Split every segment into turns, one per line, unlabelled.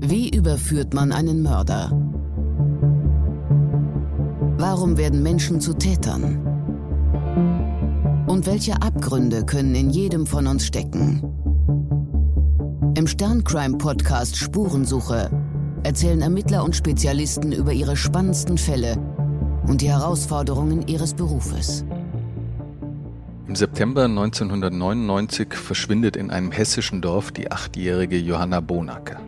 Wie überführt man einen Mörder? Warum werden Menschen zu Tätern? Und welche Abgründe können in jedem von uns stecken? Im Sterncrime-Podcast Spurensuche erzählen Ermittler und Spezialisten über ihre spannendsten Fälle und die Herausforderungen ihres Berufes.
Im September 1999 verschwindet in einem hessischen Dorf die achtjährige Johanna Bonacker.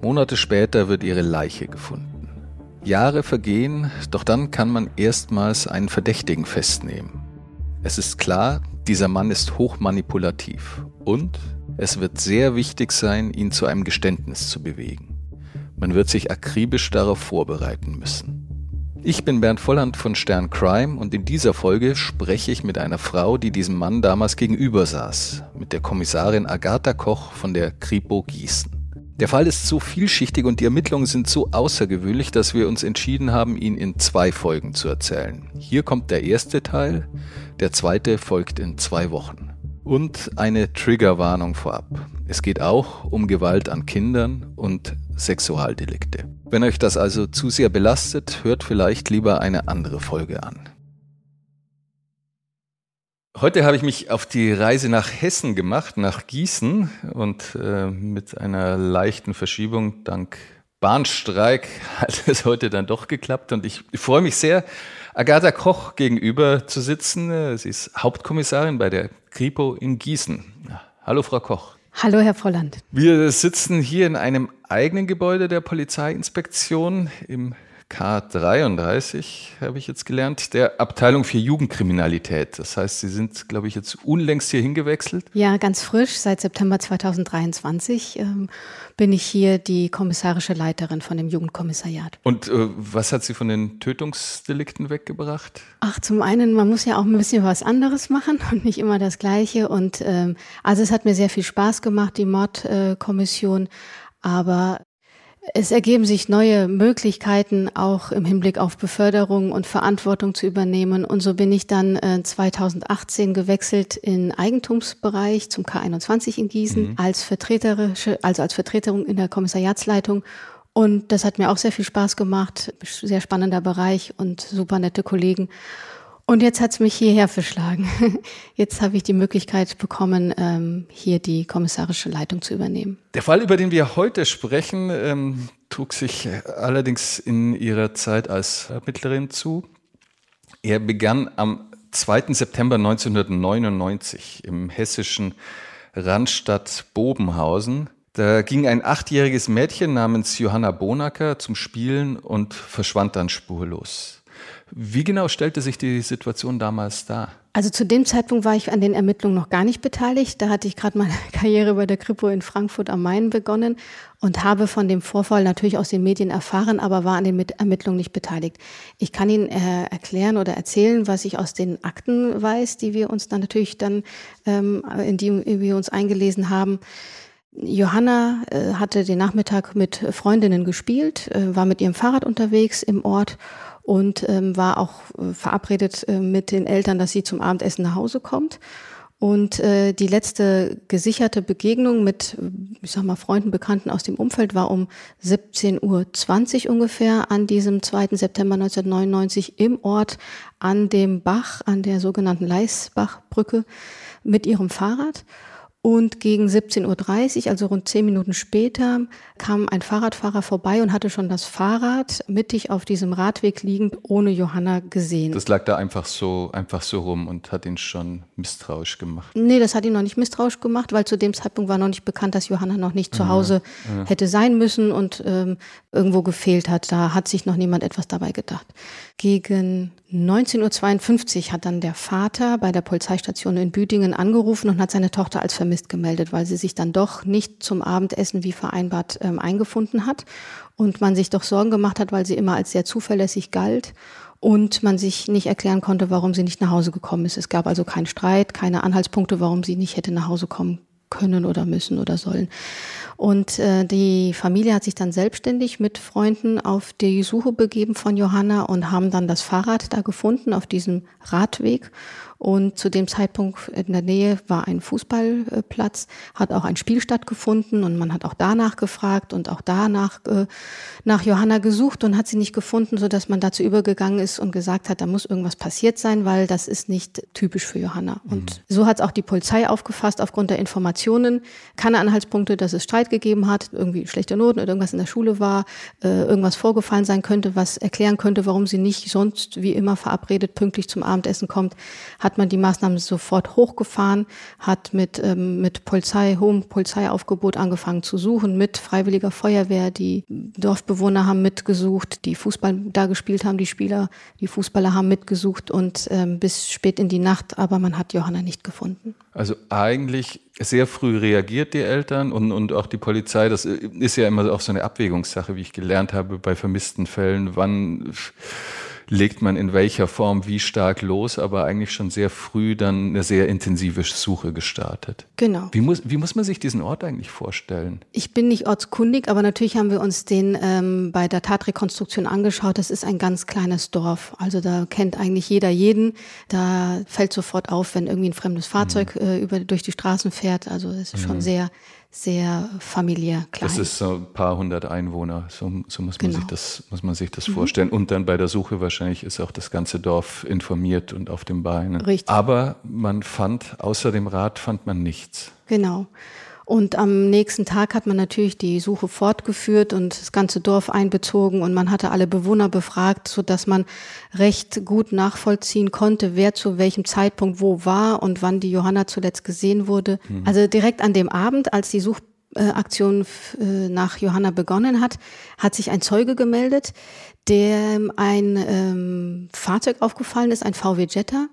Monate später wird ihre Leiche gefunden. Jahre vergehen, doch dann kann man erstmals einen Verdächtigen festnehmen. Es ist klar, dieser Mann ist hochmanipulativ und es wird sehr wichtig sein, ihn zu einem Geständnis zu bewegen. Man wird sich akribisch darauf vorbereiten müssen. Ich bin Bernd Volland von Stern Crime und in dieser Folge spreche ich mit einer Frau, die diesem Mann damals gegenüber saß, mit der Kommissarin Agatha Koch von der Kripo Gießen. Der Fall ist so vielschichtig und die Ermittlungen sind so außergewöhnlich, dass wir uns entschieden haben, ihn in zwei Folgen zu erzählen. Hier kommt der erste Teil, der zweite folgt in zwei Wochen. Und eine Triggerwarnung vorab. Es geht auch um Gewalt an Kindern und Sexualdelikte. Wenn euch das also zu sehr belastet, hört vielleicht lieber eine andere Folge an. Heute habe ich mich auf die Reise nach Hessen gemacht, nach Gießen und äh, mit einer leichten Verschiebung dank Bahnstreik hat es heute dann doch geklappt und ich, freue mich sehr, Agatha Koch gegenüber zu sitzen. Sie ist Hauptkommissarin bei der Kripo in Gießen. Hallo Frau Koch.
Hallo Herr Volland.
Wir sitzen hier in einem eigenen Gebäude der Polizeiinspektion im K33, habe ich jetzt gelernt, der Abteilung für Jugendkriminalität. Das heißt, Sie sind, glaube ich, jetzt unlängst hier hingewechselt?
Ja, ganz frisch. Seit September 2023 ähm, bin ich hier die kommissarische Leiterin von dem Jugendkommissariat.
Und äh, was hat Sie von den Tötungsdelikten weggebracht?
Ach, zum einen, man muss ja auch ein bisschen was anderes machen und nicht immer das Gleiche. Und ähm, also es hat mir sehr viel Spaß gemacht, die Mordkommission. Äh, aber es ergeben sich neue Möglichkeiten, auch im Hinblick auf Beförderung und Verantwortung zu übernehmen. Und so bin ich dann äh, 2018 gewechselt in Eigentumsbereich zum K21 in Gießen mhm. als Vertreterische, also als Vertreterin in der Kommissariatsleitung. Und das hat mir auch sehr viel Spaß gemacht. Sehr spannender Bereich und super nette Kollegen. Und jetzt hat's mich hierher verschlagen. Jetzt habe ich die Möglichkeit bekommen, ähm, hier die kommissarische Leitung zu übernehmen.
Der Fall, über den wir heute sprechen, ähm, trug sich allerdings in Ihrer Zeit als Ermittlerin zu. Er begann am 2. September 1999 im hessischen Randstadt Bobenhausen. Da ging ein achtjähriges Mädchen namens Johanna Bonacker zum Spielen und verschwand dann spurlos. Wie genau stellte sich die Situation damals dar?
Also zu dem Zeitpunkt war ich an den Ermittlungen noch gar nicht beteiligt. Da hatte ich gerade meine Karriere bei der Kripo in Frankfurt am Main begonnen und habe von dem Vorfall natürlich aus den Medien erfahren, aber war an den Ermittlungen nicht beteiligt. Ich kann Ihnen äh, erklären oder erzählen, was ich aus den Akten weiß, die wir uns dann natürlich dann, ähm, in die wir uns eingelesen haben. Johanna äh, hatte den Nachmittag mit Freundinnen gespielt, äh, war mit ihrem Fahrrad unterwegs im Ort und ähm, war auch äh, verabredet äh, mit den Eltern, dass sie zum Abendessen nach Hause kommt. Und äh, die letzte gesicherte Begegnung mit, ich sag mal, Freunden, Bekannten aus dem Umfeld war um 17.20 Uhr ungefähr an diesem 2. September 1999 im Ort an dem Bach, an der sogenannten Leisbachbrücke mit ihrem Fahrrad. Und gegen 17.30 Uhr, also rund zehn Minuten später, kam ein Fahrradfahrer vorbei und hatte schon das Fahrrad mittig auf diesem Radweg liegend ohne Johanna gesehen.
Das lag da einfach so, einfach so rum und hat ihn schon misstrauisch gemacht.
Nee, das hat ihn noch nicht misstrauisch gemacht, weil zu dem Zeitpunkt war noch nicht bekannt, dass Johanna noch nicht zu Hause ja, ja. hätte sein müssen und ähm, irgendwo gefehlt hat. Da hat sich noch niemand etwas dabei gedacht. Gegen 19.52 Uhr hat dann der Vater bei der Polizeistation in Büdingen angerufen und hat seine Tochter als vermisst gemeldet, weil sie sich dann doch nicht zum Abendessen wie vereinbart ähm, eingefunden hat und man sich doch Sorgen gemacht hat, weil sie immer als sehr zuverlässig galt und man sich nicht erklären konnte, warum sie nicht nach Hause gekommen ist. Es gab also keinen Streit, keine Anhaltspunkte, warum sie nicht hätte nach Hause kommen können oder müssen oder sollen. Und äh, die Familie hat sich dann selbstständig mit Freunden auf die Suche begeben von Johanna und haben dann das Fahrrad da gefunden auf diesem Radweg Und zu dem Zeitpunkt in der Nähe war ein Fußballplatz, hat auch ein Spiel stattgefunden und man hat auch danach gefragt und auch danach äh, nach Johanna gesucht und hat sie nicht gefunden, so dass man dazu übergegangen ist und gesagt hat, da muss irgendwas passiert sein, weil das ist nicht typisch für Johanna. Und mhm. so hat es auch die Polizei aufgefasst aufgrund der Informationen. Keine Anhaltspunkte, dass es Streit gegeben hat, irgendwie schlechte Noten oder irgendwas in der Schule war, äh, irgendwas vorgefallen sein könnte, was erklären könnte, warum sie nicht sonst wie immer verabredet pünktlich zum Abendessen kommt, hat man die Maßnahmen sofort hochgefahren, hat mit, ähm, mit Polizei, hohem Polizeiaufgebot angefangen zu suchen, mit freiwilliger Feuerwehr. Die Dorfbewohner haben mitgesucht, die Fußball da gespielt haben, die Spieler, die Fußballer haben mitgesucht und ähm, bis spät in die Nacht, aber man hat Johanna nicht gefunden.
Also eigentlich sehr früh reagiert die Eltern und, und auch die Polizei. Das ist ja immer auch so eine Abwägungssache, wie ich gelernt habe bei vermissten Fällen. Wann legt man in welcher Form wie stark los, aber eigentlich schon sehr früh dann eine sehr intensive Suche gestartet.
Genau.
Wie muss, wie muss man sich diesen Ort eigentlich vorstellen?
Ich bin nicht ortskundig, aber natürlich haben wir uns den ähm, bei der Tatrekonstruktion angeschaut. Das ist ein ganz kleines Dorf. Also da kennt eigentlich jeder jeden. Da fällt sofort auf, wenn irgendwie ein fremdes Fahrzeug mhm. äh, über, durch die Straßen fährt. Also das ist mhm. schon sehr sehr familiär klein.
Das ist so ein paar hundert Einwohner, so, so muss, man genau. sich das, muss man sich das mhm. vorstellen. Und dann bei der Suche wahrscheinlich ist auch das ganze Dorf informiert und auf den Beinen.
Richtig.
Aber man fand, außer dem Rad fand man nichts.
Genau. Und am nächsten Tag hat man natürlich die Suche fortgeführt und das ganze Dorf einbezogen und man hatte alle Bewohner befragt, so dass man recht gut nachvollziehen konnte, wer zu welchem Zeitpunkt wo war und wann die Johanna zuletzt gesehen wurde. Mhm. Also direkt an dem Abend, als die Suchaktion äh, nach Johanna begonnen hat, hat sich ein Zeuge gemeldet, der ein ähm, Fahrzeug aufgefallen ist, ein VW Jetta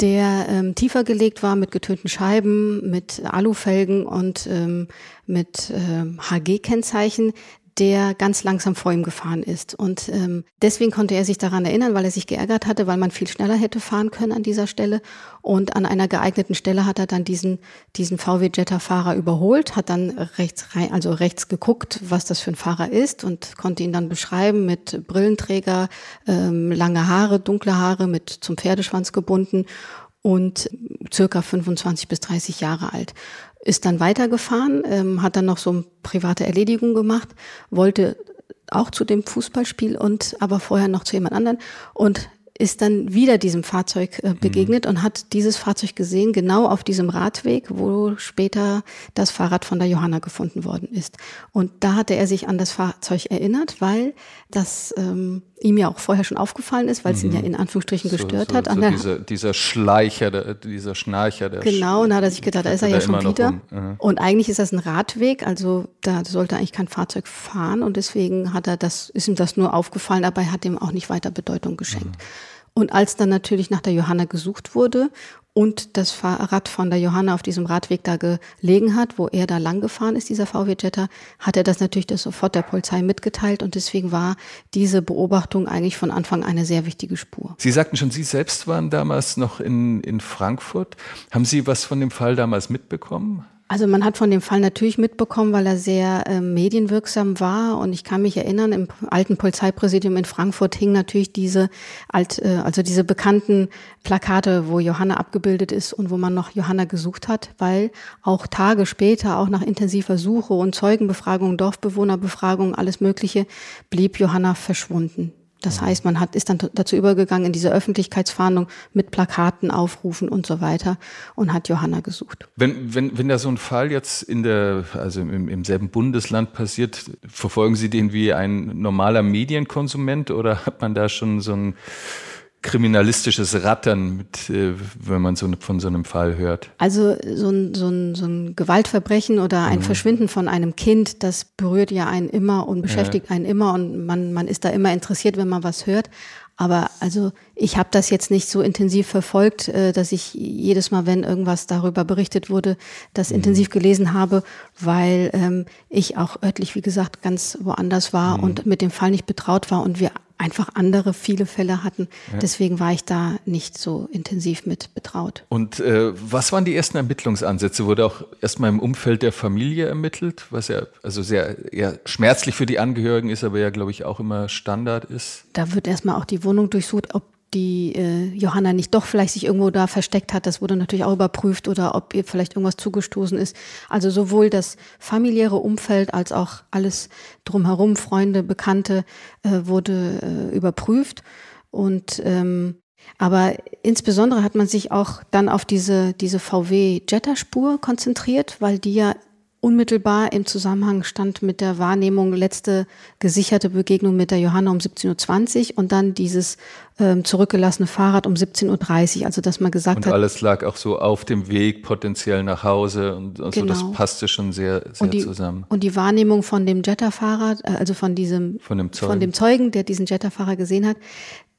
der ähm, tiefer gelegt war mit getönten Scheiben, mit Alufelgen und ähm, mit ähm, HG-Kennzeichen, der ganz langsam vor ihm gefahren ist. Und ähm, deswegen konnte er sich daran erinnern, weil er sich geärgert hatte, weil man viel schneller hätte fahren können an dieser Stelle. Und an einer geeigneten Stelle hat er dann diesen, diesen VW Jetta-Fahrer überholt, hat dann rechts rein, also rechts geguckt, was das für ein Fahrer ist und konnte ihn dann beschreiben mit Brillenträger, ähm, lange Haare, dunkle Haare, mit zum Pferdeschwanz gebunden und circa 25 bis 30 Jahre alt ist dann weitergefahren, ähm, hat dann noch so private Erledigung gemacht, wollte auch zu dem Fußballspiel und aber vorher noch zu jemand anderen. Und ist dann wieder diesem Fahrzeug äh, begegnet mhm. und hat dieses Fahrzeug gesehen, genau auf diesem Radweg, wo später das Fahrrad von der Johanna gefunden worden ist. Und da hatte er sich an das Fahrzeug erinnert, weil das ähm, ihm ja auch vorher schon aufgefallen ist, weil es ihn ja mhm. in Anführungsstrichen gestört so,
hat. So dieser, dieser Schleicher, der, dieser Schnarcher. Der
genau, und da hat er sich gedacht, da ist er ja schon wieder. Um. Und eigentlich ist das ein Radweg, also da sollte eigentlich kein Fahrzeug fahren und deswegen hat er das, ist ihm das nur aufgefallen, dabei hat ihm auch nicht weiter Bedeutung geschenkt. Mhm. Und als dann natürlich nach der Johanna gesucht wurde und das Fahrrad von der Johanna auf diesem Radweg da gelegen hat, wo er da lang gefahren ist, dieser VW Jetta, hat er das natürlich das sofort der Polizei mitgeteilt und deswegen war diese Beobachtung eigentlich von Anfang eine sehr wichtige Spur.
Sie sagten schon, Sie selbst waren damals noch in, in Frankfurt. Haben Sie was von dem Fall damals mitbekommen?
Also man hat von dem Fall natürlich mitbekommen, weil er sehr äh, medienwirksam war. Und ich kann mich erinnern, im alten Polizeipräsidium in Frankfurt hing natürlich diese alt, äh, also diese bekannten Plakate, wo Johanna abgebildet ist und wo man noch Johanna gesucht hat, weil auch Tage später, auch nach intensiver Suche und Zeugenbefragung, Dorfbewohnerbefragung, alles Mögliche, blieb Johanna verschwunden. Das heißt, man hat, ist dann dazu übergegangen in diese Öffentlichkeitsfahndung mit Plakaten, Aufrufen und so weiter und hat Johanna gesucht.
Wenn, wenn, wenn da so ein Fall jetzt in der, also im, im selben Bundesland passiert, verfolgen Sie den wie ein normaler Medienkonsument oder hat man da schon so ein kriminalistisches Rattern, mit, äh, wenn man so von so einem Fall hört?
Also so ein, so ein, so ein Gewaltverbrechen oder ein mhm. Verschwinden von einem Kind, das berührt ja einen immer und beschäftigt ja. einen immer und man, man ist da immer interessiert, wenn man was hört. Aber also ich habe das jetzt nicht so intensiv verfolgt, äh, dass ich jedes Mal, wenn irgendwas darüber berichtet wurde, das mhm. intensiv gelesen habe, weil ähm, ich auch örtlich, wie gesagt, ganz woanders war mhm. und mit dem Fall nicht betraut war und wir einfach andere viele Fälle hatten. Ja. Deswegen war ich da nicht so intensiv mit betraut.
Und äh, was waren die ersten Ermittlungsansätze? Wurde auch erstmal im Umfeld der Familie ermittelt, was ja also sehr eher schmerzlich für die Angehörigen ist, aber ja, glaube ich, auch immer Standard ist?
Da wird erstmal auch die Wohnung durchsucht, ob die äh, Johanna nicht doch vielleicht sich irgendwo da versteckt hat. Das wurde natürlich auch überprüft oder ob ihr vielleicht irgendwas zugestoßen ist. Also sowohl das familiäre Umfeld als auch alles drumherum, Freunde, Bekannte, äh, wurde äh, überprüft. Und ähm, aber insbesondere hat man sich auch dann auf diese, diese VW-Jetta-Spur konzentriert, weil die ja unmittelbar im Zusammenhang stand mit der Wahrnehmung letzte gesicherte Begegnung mit der Johanna um 17.20 Uhr und dann dieses ähm, zurückgelassene Fahrrad um 17.30 Uhr. Also dass man gesagt
und
hat.
Und alles lag auch so auf dem Weg potenziell nach Hause und, und genau. so, das passte schon sehr, sehr
und die,
zusammen.
Und die Wahrnehmung von dem Jetta-Fahrer, äh, also von diesem
von dem Zeugen,
von dem Zeugen der diesen Jetta-Fahrer gesehen hat,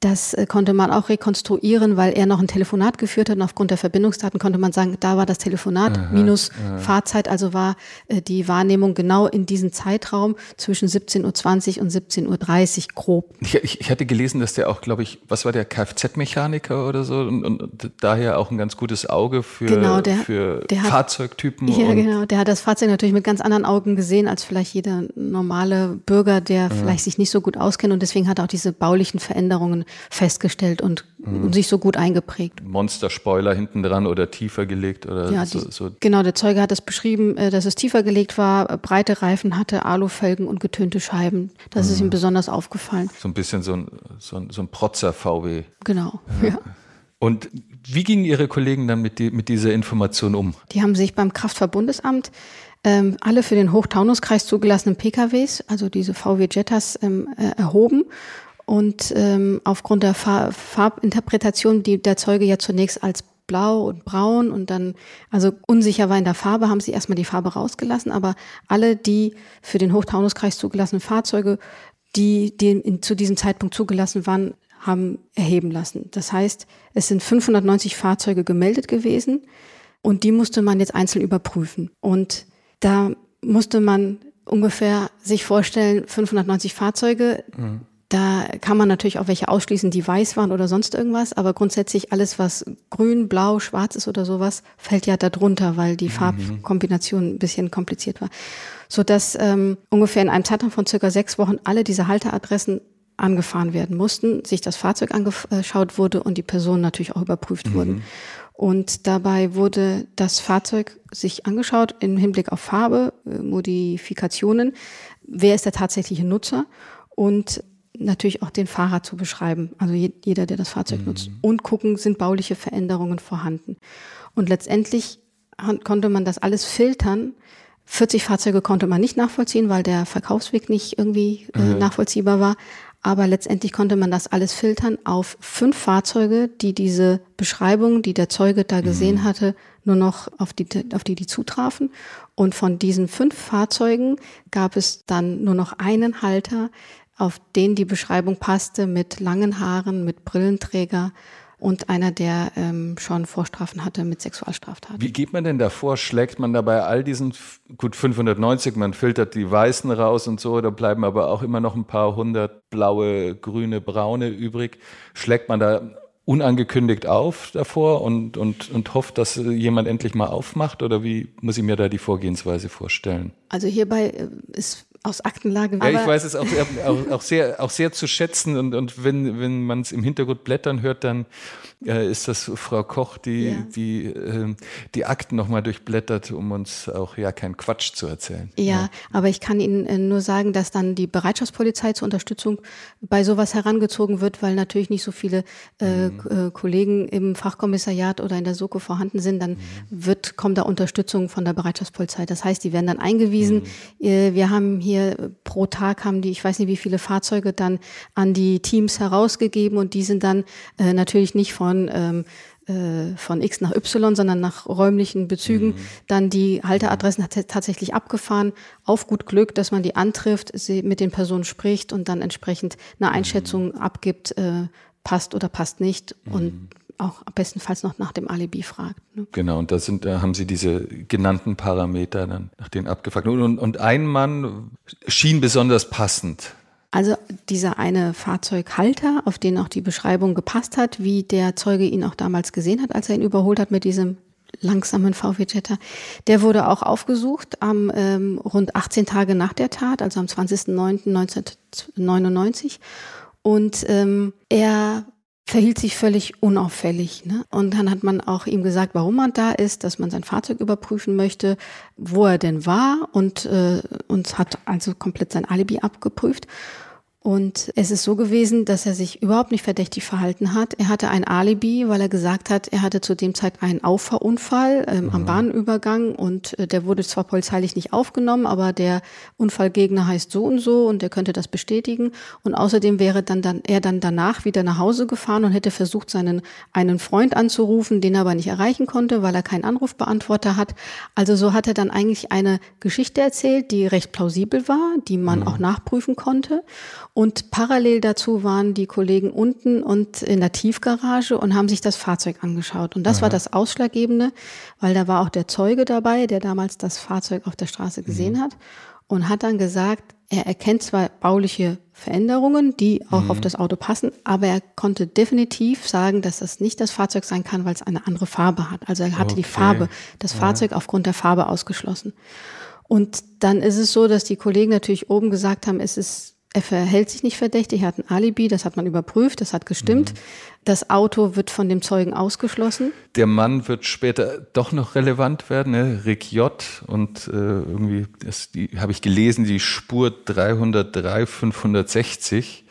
das äh, konnte man auch rekonstruieren, weil er noch ein Telefonat geführt hat und aufgrund der Verbindungsdaten konnte man sagen, da war das Telefonat aha, minus aha. Fahrzeit, also war äh, die Wahrnehmung genau in diesem Zeitraum zwischen 17.20 Uhr und 17.30 Uhr grob.
Ich, ich, ich, hatte gelesen, dass der auch, glaube ich, was war der, Kfz-Mechaniker oder so und, und, daher auch ein ganz gutes Auge für,
genau, der,
für
der
Fahrzeugtypen.
Hat, ja, genau, der hat das Fahrzeug natürlich mit ganz anderen Augen gesehen als vielleicht jeder normale Bürger, der ja. vielleicht sich nicht so gut auskennt und deswegen hat er auch diese baulichen Veränderungen festgestellt und, mhm. und sich so gut eingeprägt.
Monster-Spoiler hinten dran oder tiefer gelegt oder
ja,
so,
die,
so.
Genau, der Zeuge hat es beschrieben, äh, dass es tiefer gelegt war, breite Reifen hatte, Alufelgen und getönte Scheiben. Das mhm. ist ihm besonders aufgefallen.
So ein bisschen so ein, so ein, so ein Protzer-VW.
Genau, ja. ja.
Und wie gingen Ihre Kollegen dann mit, die, mit dieser Information um?
Die haben sich beim Kraftverbundesamt ähm, alle für den Hochtaunuskreis zugelassenen PKWs, also diese VW Jettas, ähm, äh, erhoben und ähm, aufgrund der Far Farbinterpretation, die der Zeuge ja zunächst als blau und braun und dann, also unsicher war in der Farbe, haben sie erstmal die Farbe rausgelassen, aber alle die für den Hochtaunuskreis zugelassenen Fahrzeuge, die, die in, zu diesem Zeitpunkt zugelassen waren, haben erheben lassen. Das heißt, es sind 590 Fahrzeuge gemeldet gewesen und die musste man jetzt einzeln überprüfen. Und da musste man ungefähr sich vorstellen, 590 Fahrzeuge, mhm da kann man natürlich auch welche ausschließen, die weiß waren oder sonst irgendwas, aber grundsätzlich alles, was grün, blau, schwarz ist oder sowas, fällt ja darunter, weil die mhm. Farbkombination ein bisschen kompliziert war. So dass ähm, ungefähr in einem Zeitraum von circa sechs Wochen alle diese Halteadressen angefahren werden mussten, sich das Fahrzeug angeschaut wurde und die Personen natürlich auch überprüft mhm. wurden. Und dabei wurde das Fahrzeug sich angeschaut im Hinblick auf Farbe, äh, Modifikationen, wer ist der tatsächliche Nutzer und natürlich auch den Fahrer zu beschreiben, also jeder, der das Fahrzeug mhm. nutzt, und gucken, sind bauliche Veränderungen vorhanden. Und letztendlich konnte man das alles filtern. 40 Fahrzeuge konnte man nicht nachvollziehen, weil der Verkaufsweg nicht irgendwie äh, mhm. nachvollziehbar war. Aber letztendlich konnte man das alles filtern auf fünf Fahrzeuge, die diese Beschreibung, die der Zeuge da gesehen mhm. hatte, nur noch auf die, auf die die zutrafen. Und von diesen fünf Fahrzeugen gab es dann nur noch einen Halter, auf den die Beschreibung passte, mit langen Haaren, mit Brillenträger und einer, der ähm, schon Vorstrafen hatte mit Sexualstraftaten.
Wie geht man denn davor? Schlägt man dabei all diesen, gut 590, man filtert die Weißen raus und so, da bleiben aber auch immer noch ein paar hundert blaue, grüne, braune übrig. Schlägt man da unangekündigt auf davor und, und, und hofft, dass jemand endlich mal aufmacht? Oder wie muss ich mir da die Vorgehensweise vorstellen?
Also hierbei äh, ist aus Aktenlage.
Ja, ich weiß es auch, auch, auch, sehr, auch sehr zu schätzen und, und wenn, wenn man es im Hintergrund blättern hört, dann äh, ist das Frau Koch, die ja. die, äh, die Akten nochmal durchblättert, um uns auch ja keinen Quatsch zu erzählen.
Ja, ja, aber ich kann Ihnen äh, nur sagen, dass dann die Bereitschaftspolizei zur Unterstützung bei sowas herangezogen wird, weil natürlich nicht so viele äh, mhm. Äh, Kollegen im Fachkommissariat oder in der Soko vorhanden sind, dann mhm. wird, kommt da Unterstützung von der Bereitschaftspolizei. Das heißt, die werden dann eingewiesen. Mhm. Äh, wir haben hier pro Tag haben die, ich weiß nicht wie viele Fahrzeuge dann an die Teams herausgegeben und die sind dann äh, natürlich nicht von ähm, äh, von X nach Y, sondern nach räumlichen Bezügen, mhm. dann die Halteadressen hat tatsächlich abgefahren, auf gut Glück, dass man die antrifft, sie mit den Personen spricht und dann entsprechend eine Einschätzung mhm. abgibt, äh, passt oder passt nicht mhm. und auch bestenfalls noch nach dem Alibi fragt.
Ne? Genau, und da sind, da haben Sie diese genannten Parameter dann nach denen abgefragt. Und, und ein Mann schien besonders passend.
Also dieser eine Fahrzeughalter, auf den auch die Beschreibung gepasst hat, wie der Zeuge ihn auch damals gesehen hat, als er ihn überholt hat mit diesem langsamen VW Jetta, der wurde auch aufgesucht am ähm, rund 18 Tage nach der Tat, also am 20.09.1999. Und ähm, er verhielt sich völlig unauffällig. Ne? Und dann hat man auch ihm gesagt, warum man da ist, dass man sein Fahrzeug überprüfen möchte, wo er denn war und äh, uns hat also komplett sein Alibi abgeprüft. Und es ist so gewesen, dass er sich überhaupt nicht verdächtig verhalten hat. Er hatte ein Alibi, weil er gesagt hat, er hatte zu dem Zeit einen Auffahrunfall ähm, mhm. am Bahnübergang und äh, der wurde zwar polizeilich nicht aufgenommen, aber der Unfallgegner heißt so und so und der könnte das bestätigen. Und außerdem wäre dann, dann er dann danach wieder nach Hause gefahren und hätte versucht, seinen einen Freund anzurufen, den er aber nicht erreichen konnte, weil er keinen Anrufbeantworter hat. Also so hat er dann eigentlich eine Geschichte erzählt, die recht plausibel war, die man mhm. auch nachprüfen konnte. Und parallel dazu waren die Kollegen unten und in der Tiefgarage und haben sich das Fahrzeug angeschaut. Und das Aha. war das Ausschlaggebende, weil da war auch der Zeuge dabei, der damals das Fahrzeug auf der Straße gesehen mhm. hat und hat dann gesagt, er erkennt zwar bauliche Veränderungen, die auch mhm. auf das Auto passen, aber er konnte definitiv sagen, dass das nicht das Fahrzeug sein kann, weil es eine andere Farbe hat. Also er hatte okay. die Farbe, das ja. Fahrzeug aufgrund der Farbe ausgeschlossen. Und dann ist es so, dass die Kollegen natürlich oben gesagt haben, es ist er verhält sich nicht verdächtig, er hat ein Alibi, das hat man überprüft, das hat gestimmt. Mhm. Das Auto wird von dem Zeugen ausgeschlossen.
Der Mann wird später doch noch relevant werden, ne? Rick J. Und äh, irgendwie, das, die habe ich gelesen, die Spur 303 560,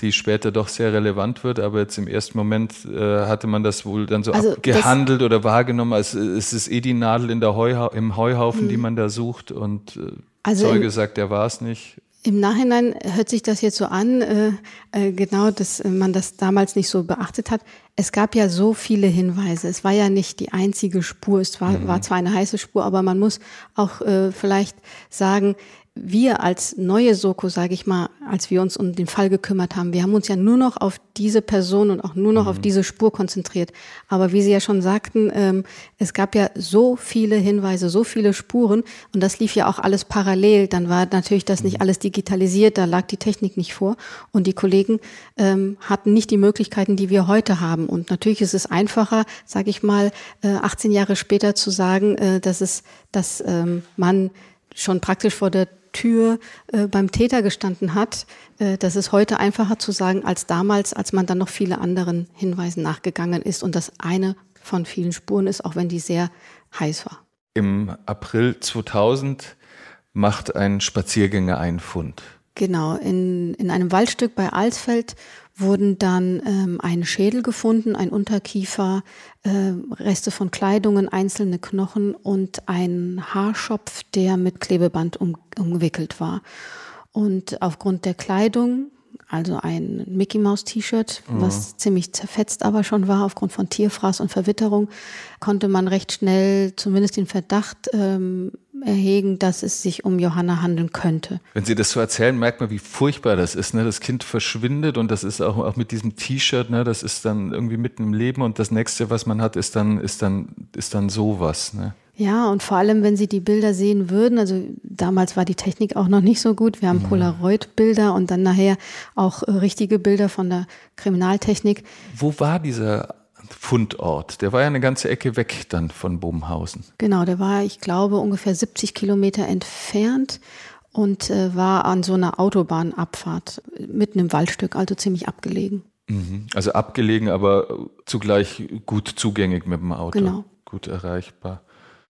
die später doch sehr relevant wird, aber jetzt im ersten Moment äh, hatte man das wohl dann so also abgehandelt oder wahrgenommen, als es ist eh die Nadel in der Heuha im Heuhaufen, mhm. die man da sucht und äh, also Zeuge sagt, er war es nicht.
Im Nachhinein hört sich das jetzt so an, äh, äh, genau, dass man das damals nicht so beachtet hat. Es gab ja so viele Hinweise. Es war ja nicht die einzige Spur. Es war, mhm. war zwar eine heiße Spur, aber man muss auch äh, vielleicht sagen, wir als neue Soko, sage ich mal, als wir uns um den Fall gekümmert haben, wir haben uns ja nur noch auf diese Person und auch nur noch mhm. auf diese Spur konzentriert. Aber wie Sie ja schon sagten, ähm, es gab ja so viele Hinweise, so viele Spuren und das lief ja auch alles parallel. Dann war natürlich das nicht mhm. alles digitalisiert, da lag die Technik nicht vor und die Kollegen ähm, hatten nicht die Möglichkeiten, die wir heute haben. Und natürlich ist es einfacher, sage ich mal, äh, 18 Jahre später zu sagen, äh, dass es, dass ähm, man schon praktisch vor der Tür äh, beim Täter gestanden hat. Äh, das ist heute einfacher zu sagen als damals, als man dann noch viele anderen Hinweisen nachgegangen ist und das eine von vielen Spuren ist, auch wenn die sehr heiß war.
Im April 2000 macht ein Spaziergänger einen Fund.
Genau, in, in einem Waldstück bei Alsfeld wurden dann ähm, ein Schädel gefunden, ein Unterkiefer, äh, Reste von Kleidungen, einzelne Knochen und ein Haarschopf, der mit Klebeband um, umgewickelt war. Und aufgrund der Kleidung, also ein Mickey Mouse T-Shirt, mhm. was ziemlich zerfetzt aber schon war aufgrund von Tierfraß und Verwitterung, konnte man recht schnell zumindest den Verdacht ähm, erhegen, dass es sich um Johanna handeln könnte.
Wenn Sie das so erzählen, merkt man, wie furchtbar das ist. Ne? Das Kind verschwindet und das ist auch, auch mit diesem T-Shirt, ne? das ist dann irgendwie mitten im Leben und das nächste, was man hat, ist dann, ist dann, ist dann sowas. Ne?
Ja, und vor allem, wenn Sie die Bilder sehen würden, also damals war die Technik auch noch nicht so gut. Wir haben mhm. Polaroid-Bilder und dann nachher auch äh, richtige Bilder von der Kriminaltechnik.
Wo war dieser Fundort. Der war ja eine ganze Ecke weg dann von Bobenhausen.
Genau, der war, ich glaube, ungefähr 70 Kilometer entfernt und äh, war an so einer Autobahnabfahrt mitten im Waldstück, also ziemlich abgelegen.
Mhm. Also abgelegen, aber zugleich gut zugängig mit dem Auto.
Genau.
Gut erreichbar.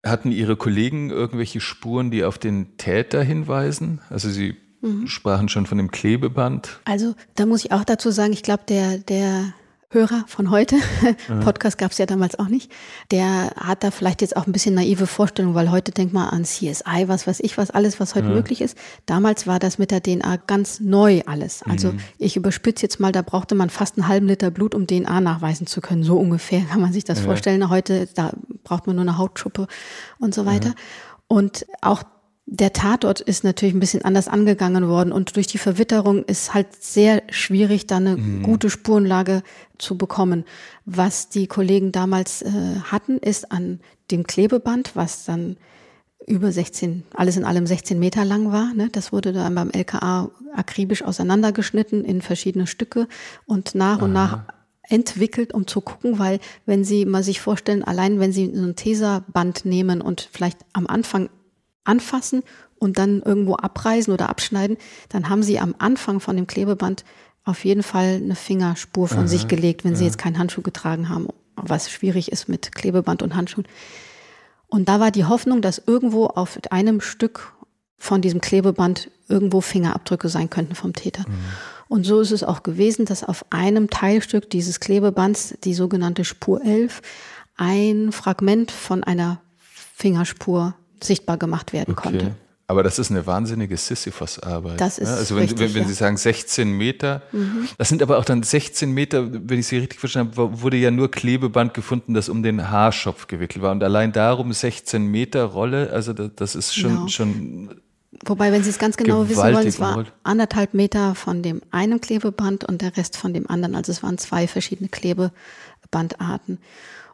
Hatten Ihre Kollegen irgendwelche Spuren, die auf den Täter hinweisen? Also Sie mhm. sprachen schon von dem Klebeband.
Also da muss ich auch dazu sagen, ich glaube, der, der Hörer von heute, mhm. Podcast gab es ja damals auch nicht, der hat da vielleicht jetzt auch ein bisschen naive Vorstellungen, weil heute denkt man an CSI, was weiß ich, was alles, was heute mhm. möglich ist. Damals war das mit der DNA ganz neu alles. Also mhm. ich überspitze jetzt mal, da brauchte man fast einen halben Liter Blut, um DNA nachweisen zu können. So ungefähr kann man sich das ja. vorstellen. Heute, da braucht man nur eine Hautschuppe und so weiter. Und auch der Tatort ist natürlich ein bisschen anders angegangen worden und durch die Verwitterung ist halt sehr schwierig, da eine mhm. gute Spurenlage zu bekommen. Was die Kollegen damals äh, hatten, ist an dem Klebeband, was dann über 16, alles in allem 16 Meter lang war. Ne? Das wurde dann beim LKA akribisch auseinandergeschnitten in verschiedene Stücke und nach Aha. und nach entwickelt, um zu gucken, weil wenn Sie mal sich vorstellen, allein wenn Sie so ein Teserband nehmen und vielleicht am Anfang anfassen und dann irgendwo abreißen oder abschneiden, dann haben Sie am Anfang von dem Klebeband auf jeden Fall eine Fingerspur von Aha, sich gelegt, wenn ja. sie jetzt keinen Handschuh getragen haben, was schwierig ist mit Klebeband und Handschuhen. Und da war die Hoffnung, dass irgendwo auf einem Stück von diesem Klebeband irgendwo Fingerabdrücke sein könnten vom Täter. Mhm. Und so ist es auch gewesen, dass auf einem Teilstück dieses Klebebands, die sogenannte Spur 11, ein Fragment von einer Fingerspur sichtbar gemacht werden okay. konnte.
Aber das ist eine wahnsinnige Sisyphus-Arbeit.
Das ist
ja, Also wenn,
richtig,
wenn, wenn
ja.
Sie sagen 16 Meter, mhm. das sind aber auch dann 16 Meter, wenn ich Sie richtig verstanden habe, wurde ja nur Klebeband gefunden, das um den Haarschopf gewickelt war. Und allein darum 16 Meter Rolle, also das, das ist schon, genau. schon
Wobei, wenn Sie es ganz genau wissen wollen, es war anderthalb Meter von dem einen Klebeband und der Rest von dem anderen. Also es waren zwei verschiedene Klebebandarten.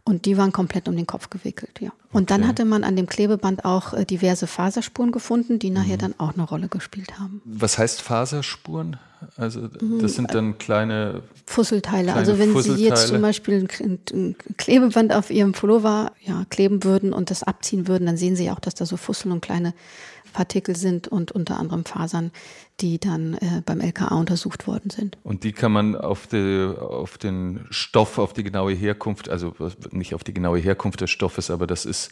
Und die waren komplett um den Kopf gewickelt, ja. Und okay. dann hatte man an dem Klebeband auch äh, diverse Faserspuren gefunden, die nachher mhm. dann auch eine Rolle gespielt haben.
Was heißt Faserspuren? Also mhm. das sind dann kleine
Fusselteile. Kleine also wenn Fusselteile. Sie jetzt zum Beispiel ein, Klebeband auf Ihrem Pullover ja, kleben würden und das abziehen würden, dann sehen Sie auch, dass da so Fusseln und kleine Partikel sind und unter anderem Fasern, die dann äh, beim LKA untersucht worden sind.
Und die kann man auf, die, auf den Stoff, auf die genaue Herkunft, also nicht auf die genaue Herkunft des Stoffes, aber das ist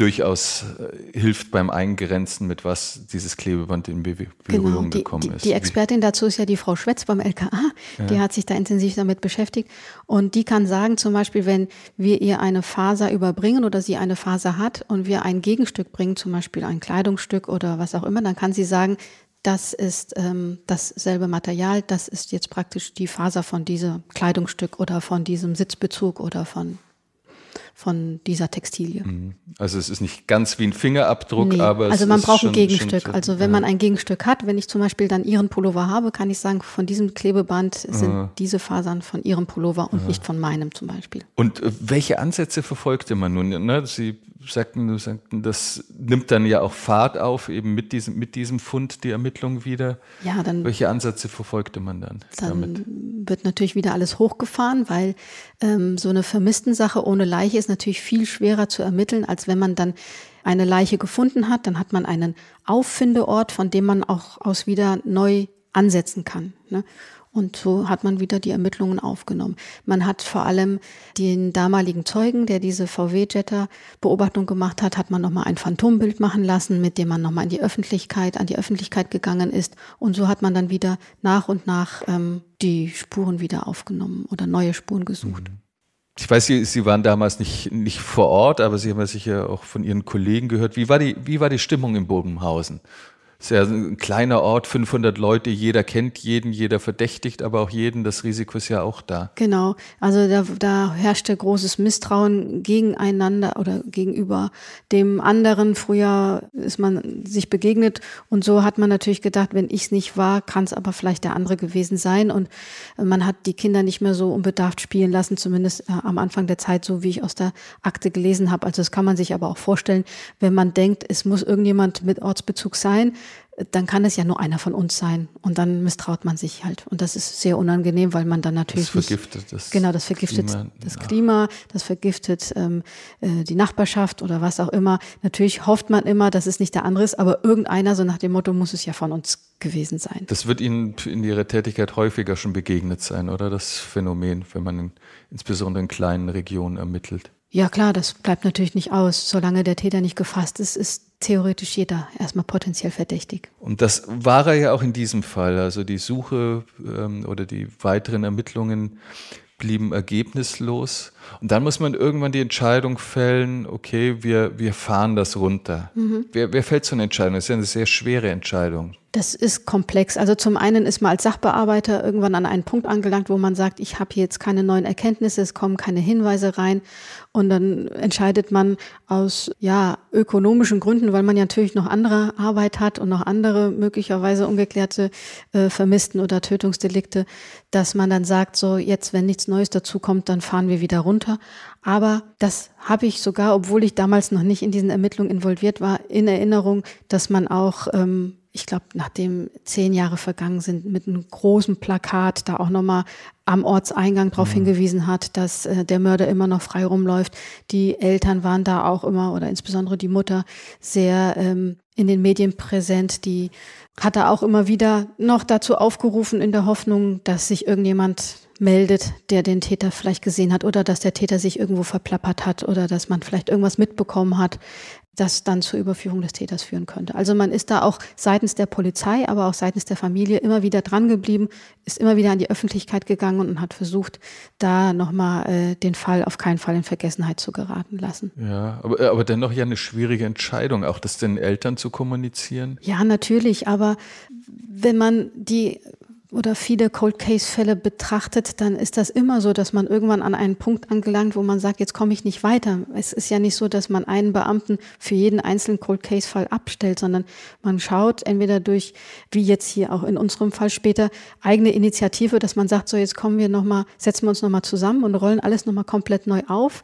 durchaus äh, hilft beim Eingrenzen, mit was dieses Klebeband in Be Berührung genau,
die,
gekommen
die,
ist.
Die Expertin dazu ist ja die Frau Schwetz beim LKA, ja. die hat sich da intensiv damit beschäftigt und die kann sagen, zum Beispiel, wenn wir ihr eine Faser überbringen oder sie eine Faser hat und wir ein Gegenstück bringen, zum Beispiel ein Kleidungsstück oder was auch immer, dann kann sie sagen, das ist ähm, dasselbe Material, das ist jetzt praktisch die Faser von diesem Kleidungsstück oder von diesem Sitzbezug oder von von dieser Textilie. Mhm.
Also es ist nicht ganz wie ein Fingerabdruck, nee, aber
es also man braucht schon, ein Gegenstück. Schon, also wenn ja. man ein Gegenstück hat, wenn ich zum Beispiel dann Ihren Pullover habe, kann ich sagen, von diesem Klebeband sind ja. diese Fasern von Ihrem Pullover und ja. nicht von meinem zum Beispiel.
Und äh, welche Ansätze verfolgte man nun? Ne? Sie sagten, sagten, das nimmt dann ja auch Fahrt auf, eben mit diesem, mit diesem Fund die Ermittlung wieder.
Ja, dann.
Welche Ansätze verfolgte man dann,
dann damit? Wird natürlich wieder alles hochgefahren, weil ähm, so eine vermissten Sache ohne Leiche ist natürlich viel schwerer zu ermitteln, als wenn man dann eine Leiche gefunden hat. Dann hat man einen Auffindeort, von dem man auch aus wieder neu ansetzen kann. Ne? Und so hat man wieder die Ermittlungen aufgenommen. Man hat vor allem den damaligen Zeugen, der diese VW-Jetter-Beobachtung gemacht hat, hat man nochmal ein Phantombild machen lassen, mit dem man nochmal in die Öffentlichkeit, an die Öffentlichkeit gegangen ist. Und so hat man dann wieder nach und nach ähm, die Spuren wieder aufgenommen oder neue Spuren gesucht. Mhm.
Ich weiß, Sie, Sie waren damals nicht, nicht vor Ort, aber Sie haben ja sicher auch von Ihren Kollegen gehört. Wie war die, wie war die Stimmung in Bobenhausen? Ist ja ein kleiner Ort, 500 Leute, jeder kennt jeden, jeder verdächtigt, aber auch jeden, das Risiko ist ja auch da.
Genau, also da, da herrschte großes Misstrauen gegeneinander oder gegenüber dem anderen. Früher ist man sich begegnet und so hat man natürlich gedacht, wenn ich es nicht war, kann es aber vielleicht der andere gewesen sein und man hat die Kinder nicht mehr so unbedarft spielen lassen, zumindest äh, am Anfang der Zeit, so wie ich aus der Akte gelesen habe. Also das kann man sich aber auch vorstellen, wenn man denkt, es muss irgendjemand mit Ortsbezug sein, dann kann es ja nur einer von uns sein und dann misstraut man sich halt und das ist sehr unangenehm, weil man dann natürlich
das vergiftet das
genau das vergiftet Klima, das. Klima, das vergiftet ähm, äh, die Nachbarschaft oder was auch immer. Natürlich hofft man immer, dass es nicht der andere ist, aber irgendeiner so nach dem Motto muss es ja von uns gewesen sein.
Das wird Ihnen in Ihrer Tätigkeit häufiger schon begegnet sein, oder das Phänomen, wenn man in, insbesondere in kleinen Regionen ermittelt?
Ja klar, das bleibt natürlich nicht aus. Solange der Täter nicht gefasst ist, ist theoretisch jeder erstmal potenziell verdächtig.
Und das war er ja auch in diesem Fall. Also die Suche ähm, oder die weiteren Ermittlungen blieben ergebnislos. Und dann muss man irgendwann die Entscheidung fällen, okay, wir, wir fahren das runter. Mhm. Wer, wer fällt so eine Entscheidung? Das ist ja eine sehr schwere Entscheidung.
Das ist komplex. Also zum einen ist man als Sachbearbeiter irgendwann an einen Punkt angelangt, wo man sagt, ich habe hier jetzt keine neuen Erkenntnisse, es kommen keine Hinweise rein. Und dann entscheidet man aus ja ökonomischen Gründen, weil man ja natürlich noch andere Arbeit hat und noch andere möglicherweise ungeklärte äh, Vermissten oder Tötungsdelikte, dass man dann sagt, so jetzt, wenn nichts Neues dazu kommt, dann fahren wir wieder runter. Aber das habe ich sogar, obwohl ich damals noch nicht in diesen Ermittlungen involviert war, in Erinnerung, dass man auch ähm, ich glaube, nachdem zehn Jahre vergangen sind, mit einem großen Plakat da auch nochmal am Ortseingang darauf mhm. hingewiesen hat, dass äh, der Mörder immer noch frei rumläuft. Die Eltern waren da auch immer oder insbesondere die Mutter sehr ähm, in den Medien präsent. Die hat er auch immer wieder noch dazu aufgerufen in der Hoffnung, dass sich irgendjemand meldet, der den Täter vielleicht gesehen hat oder dass der Täter sich irgendwo verplappert hat oder dass man vielleicht irgendwas mitbekommen hat, das dann zur Überführung des Täters führen könnte. Also man ist da auch seitens der Polizei, aber auch seitens der Familie immer wieder dran geblieben, ist immer wieder an die Öffentlichkeit gegangen und hat versucht, da nochmal äh, den Fall auf keinen Fall in Vergessenheit zu geraten lassen.
Ja, aber, aber dennoch ja eine schwierige Entscheidung, auch das den Eltern zu kommunizieren.
Ja, natürlich, aber wenn man die oder viele Cold Case Fälle betrachtet, dann ist das immer so, dass man irgendwann an einen Punkt angelangt, wo man sagt, jetzt komme ich nicht weiter. Es ist ja nicht so, dass man einen Beamten für jeden einzelnen Cold Case Fall abstellt, sondern man schaut entweder durch, wie jetzt hier auch in unserem Fall später, eigene Initiative, dass man sagt, so jetzt kommen wir nochmal, setzen wir uns nochmal zusammen und rollen alles nochmal komplett neu auf.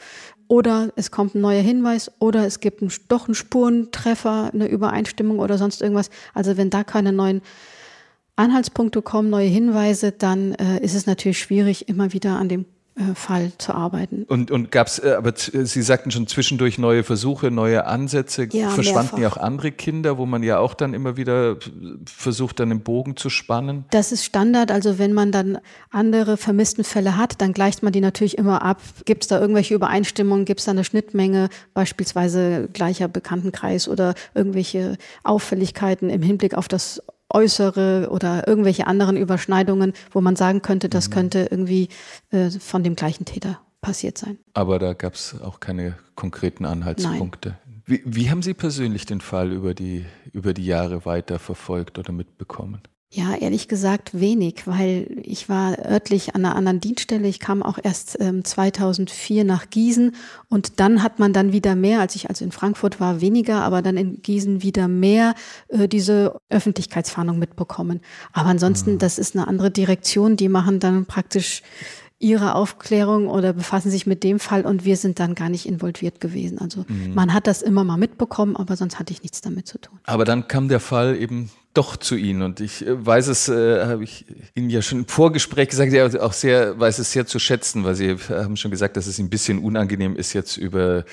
Oder es kommt ein neuer Hinweis oder es gibt einen, doch einen Spurentreffer, eine Übereinstimmung oder sonst irgendwas. Also wenn da keine neuen Anhaltspunkte kommen, neue Hinweise, dann äh, ist es natürlich schwierig, immer wieder an dem äh, Fall zu arbeiten.
Und, und gab es, äh, aber Sie sagten schon zwischendurch neue Versuche, neue Ansätze. Ja, Verschwanden mehrfach. ja auch andere Kinder, wo man ja auch dann immer wieder versucht, dann den Bogen zu spannen?
Das ist Standard. Also wenn man dann andere vermissten Fälle hat, dann gleicht man die natürlich immer ab. Gibt es da irgendwelche Übereinstimmungen? Gibt es da eine Schnittmenge, beispielsweise gleicher Bekanntenkreis oder irgendwelche Auffälligkeiten im Hinblick auf das äußere oder irgendwelche anderen Überschneidungen, wo man sagen könnte, das mhm. könnte irgendwie äh, von dem gleichen Täter passiert sein.
Aber da gab es auch keine konkreten Anhaltspunkte. Wie, wie, haben Sie persönlich den Fall über die, über die Jahre weiter verfolgt oder mitbekommen?
Ja, ehrlich gesagt wenig, weil ich war örtlich an einer anderen Dienststelle. Ich kam auch erst ähm, 2004 nach Gießen und dann hat man dann wieder mehr, als ich also in Frankfurt war, weniger, aber dann in Gießen wieder mehr äh, diese Öffentlichkeitsfahndung mitbekommen. Aber ansonsten, mhm. das ist eine andere Direktion, die machen dann praktisch ihre Aufklärung oder befassen sich mit dem Fall und wir sind dann gar nicht involviert gewesen. Also mhm. man hat das immer mal mitbekommen, aber sonst hatte ich nichts damit zu tun.
Aber dann kam der Fall eben doch zu Ihnen und ich äh, weiß es, äh, habe ich Ihnen ja schon im Vorgespräch gesagt, ja auch sehr, weiß es sehr zu schätzen, weil Sie haben schon gesagt, dass es ein bisschen unangenehm ist jetzt über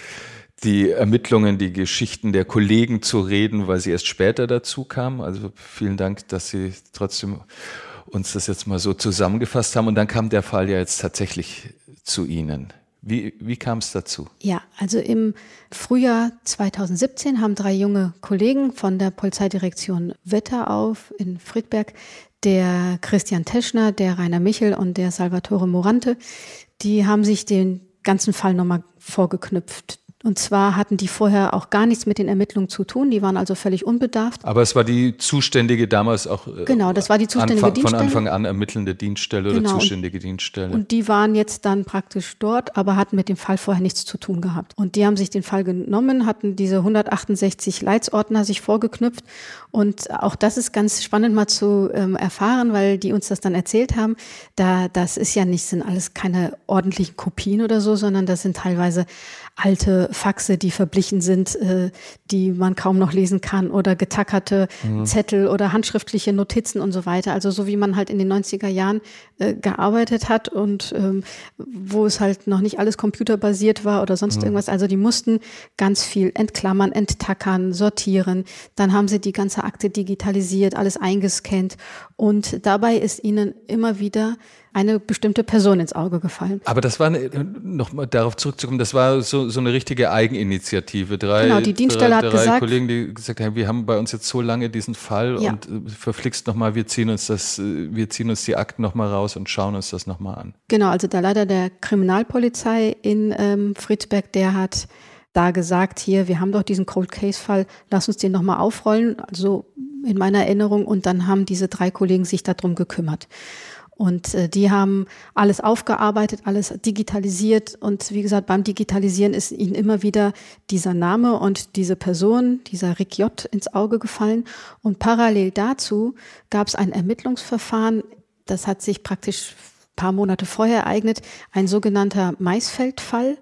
die Ermittlungen, die Geschichten der Kollegen zu reden, weil sie erst später dazu kamen. Also vielen Dank, dass Sie trotzdem uns das jetzt mal so zusammengefasst haben. Und dann kam der Fall ja jetzt tatsächlich zu Ihnen. Wie, wie kam es dazu?
Ja, also im Frühjahr 2017 haben drei junge Kollegen von der Polizeidirektion Wetterau in Friedberg, der Christian Teschner, der Rainer Michel und der Salvatore Morante, die haben sich den ganzen Fall nochmal vorgeknüpft. Und zwar hatten die vorher auch gar nichts mit den Ermittlungen zu tun, die waren also völlig unbedarft.
Aber es war die zuständige damals auch.
Äh, genau, das war die zuständige
Anfang,
Dienststelle.
Von Anfang an ermittelnde Dienststelle genau. oder zuständige Dienststelle.
Und die waren jetzt dann praktisch dort, aber hatten mit dem Fall vorher nichts zu tun gehabt. Und die haben sich den Fall genommen, hatten diese 168 Leitsordner sich vorgeknüpft. Und auch das ist ganz spannend mal zu ähm, erfahren, weil die uns das dann erzählt haben. Da, das ist ja nicht, sind alles keine ordentlichen Kopien oder so, sondern das sind teilweise alte Faxe, die verblichen sind, äh, die man kaum noch lesen kann oder getackerte mhm. Zettel oder handschriftliche Notizen und so weiter. Also so wie man halt in den 90er Jahren äh, gearbeitet hat und ähm, wo es halt noch nicht alles computerbasiert war oder sonst mhm. irgendwas. Also die mussten ganz viel entklammern, enttackern, sortieren. Dann haben sie die ganze Akte digitalisiert, alles eingescannt und dabei ist ihnen immer wieder eine bestimmte Person ins Auge gefallen.
Aber das war, eine, noch mal darauf zurückzukommen, das war so, so eine richtige Eigeninitiative. Drei,
genau, die Dienststelle drei,
hat
drei gesagt,
Kollegen, die gesagt haben, wir haben bei uns jetzt so lange diesen Fall ja. und äh, verflixt nochmal, wir ziehen uns das, äh, wir ziehen uns die Akten nochmal raus und schauen uns das nochmal an.
Genau, also der Leiter der Kriminalpolizei in ähm, Friedberg, der hat da gesagt, hier, wir haben doch diesen Cold Case Fall, lass uns den nochmal aufrollen, also in meiner Erinnerung. Und dann haben diese drei Kollegen sich darum gekümmert. Und äh, die haben alles aufgearbeitet, alles digitalisiert. Und wie gesagt, beim Digitalisieren ist ihnen immer wieder dieser Name und diese Person, dieser Rick J. ins Auge gefallen. Und parallel dazu gab es ein Ermittlungsverfahren, das hat sich praktisch paar Monate vorher ereignet, ein sogenannter Maisfeldfall.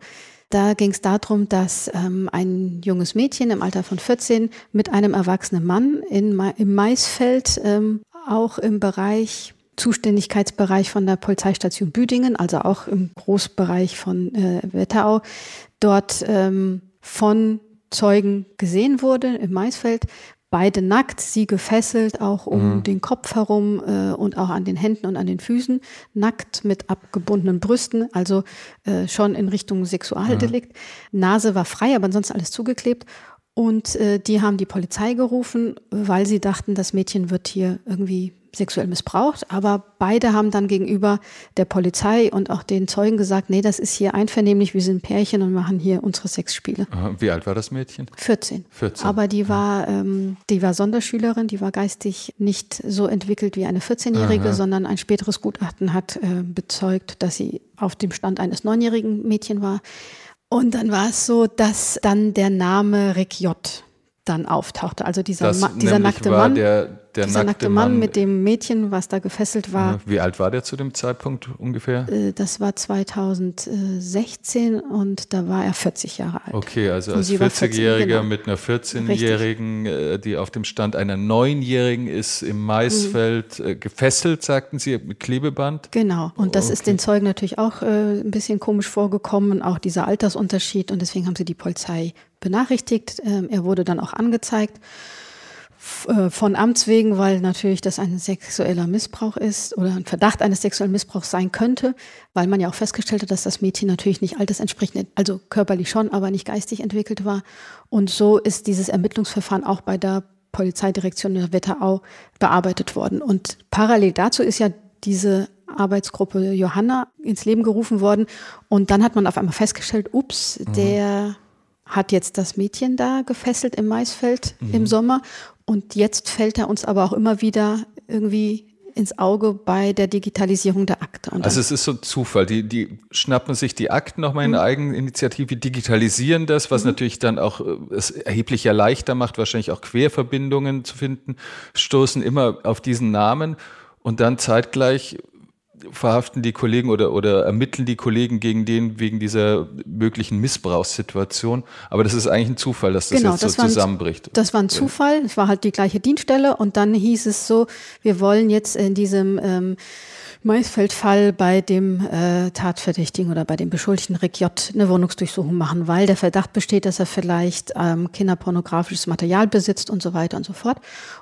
Da ging es darum, dass ähm, ein junges Mädchen im Alter von 14 mit einem erwachsenen Mann in, im Maisfeld ähm, auch im Bereich Zuständigkeitsbereich von der Polizeistation Büdingen, also auch im Großbereich von äh, Wetterau, dort ähm, von Zeugen gesehen wurde im Maisfeld. Beide nackt, sie gefesselt, auch um mhm. den Kopf herum äh, und auch an den Händen und an den Füßen, nackt mit abgebundenen Brüsten, also äh, schon in Richtung Sexualdelikt. Mhm. Nase war frei, aber ansonsten alles zugeklebt. Und äh, die haben die Polizei gerufen, weil sie dachten, das Mädchen wird hier irgendwie sexuell missbraucht. Aber beide haben dann gegenüber der Polizei und auch den Zeugen gesagt, nee, das ist hier einvernehmlich, wir sind Pärchen und machen hier unsere Sexspiele.
Wie alt war das Mädchen?
14. 14. Aber die war, ähm, die war Sonderschülerin, die war geistig nicht so entwickelt wie eine 14-Jährige, sondern ein späteres Gutachten hat äh, bezeugt, dass sie auf dem Stand eines neunjährigen Mädchen war. Und dann war es so, dass dann der Name Rick J dann auftauchte. Also dieser, Ma dieser nackte Mann,
der, der
dieser nackte, Mann, Mann, mit dem Mädchen, was da gefesselt war.
Wie alt war der zu dem Zeitpunkt ungefähr?
Äh, das war 2016 und da war er 40 Jahre alt.
Okay, also als 40-Jähriger genau. mit einer 14-Jährigen, äh, die auf dem Stand einer 9-Jährigen ist, im Maisfeld mhm. Äh, gefesselt, sagten Sie, mit Klebeband?
Genau, und das okay. ist den Zeugen natürlich auch ein bisschen komisch vorgekommen, auch dieser Altersunterschied und deswegen haben sie die Polizei benachrichtigt. Ähm, er wurde dann auch angezeigt äh, von Amts wegen, weil natürlich das ein sexueller Missbrauch ist oder ein Verdacht eines sexuellen Missbrauchs sein könnte, weil man ja auch festgestellt hat, dass das Mädchen natürlich nicht altersentsprechend, also körperlich schon, aber nicht geistig entwickelt war. Und so ist dieses Ermittlungsverfahren auch bei der Polizeidirektion der Wetterau bearbeitet worden. Und parallel dazu ist ja diese Arbeitsgruppe Johanna ins Leben gerufen worden. Und dann hat man auf einmal festgestellt, ups, mhm. der hat jetzt das Mädchen da gefesselt im Maisfeld mhm. im Sommer und jetzt fällt er uns aber auch immer wieder irgendwie ins Auge bei der Digitalisierung der Akte.
Also es ist so ein Zufall. Die, die schnappen sich die Akten nochmal in mhm. Eigeninitiative, digitalisieren das, was mhm. natürlich dann auch äh, es erheblich ja leichter macht, wahrscheinlich auch Querverbindungen zu finden, stoßen immer auf diesen Namen und dann zeitgleich verhaften die Kollegen oder, oder ermitteln die Kollegen gegen den wegen dieser möglichen Missbrauchssituation. Aber das ist eigentlich ein Zufall, dass das genau, jetzt das so zusammenbricht.
Ein, das war ein Zufall. Es war halt die gleiche Dienststelle und dann hieß es so, wir wollen jetzt in diesem ähm, Maisfeldfall bei dem äh, Tatverdächtigen oder bei dem Beschuldigten Rick J. eine Wohnungsdurchsuchung machen, weil der Verdacht besteht, dass er vielleicht ähm, kinderpornografisches Material besitzt und so weiter und so fort.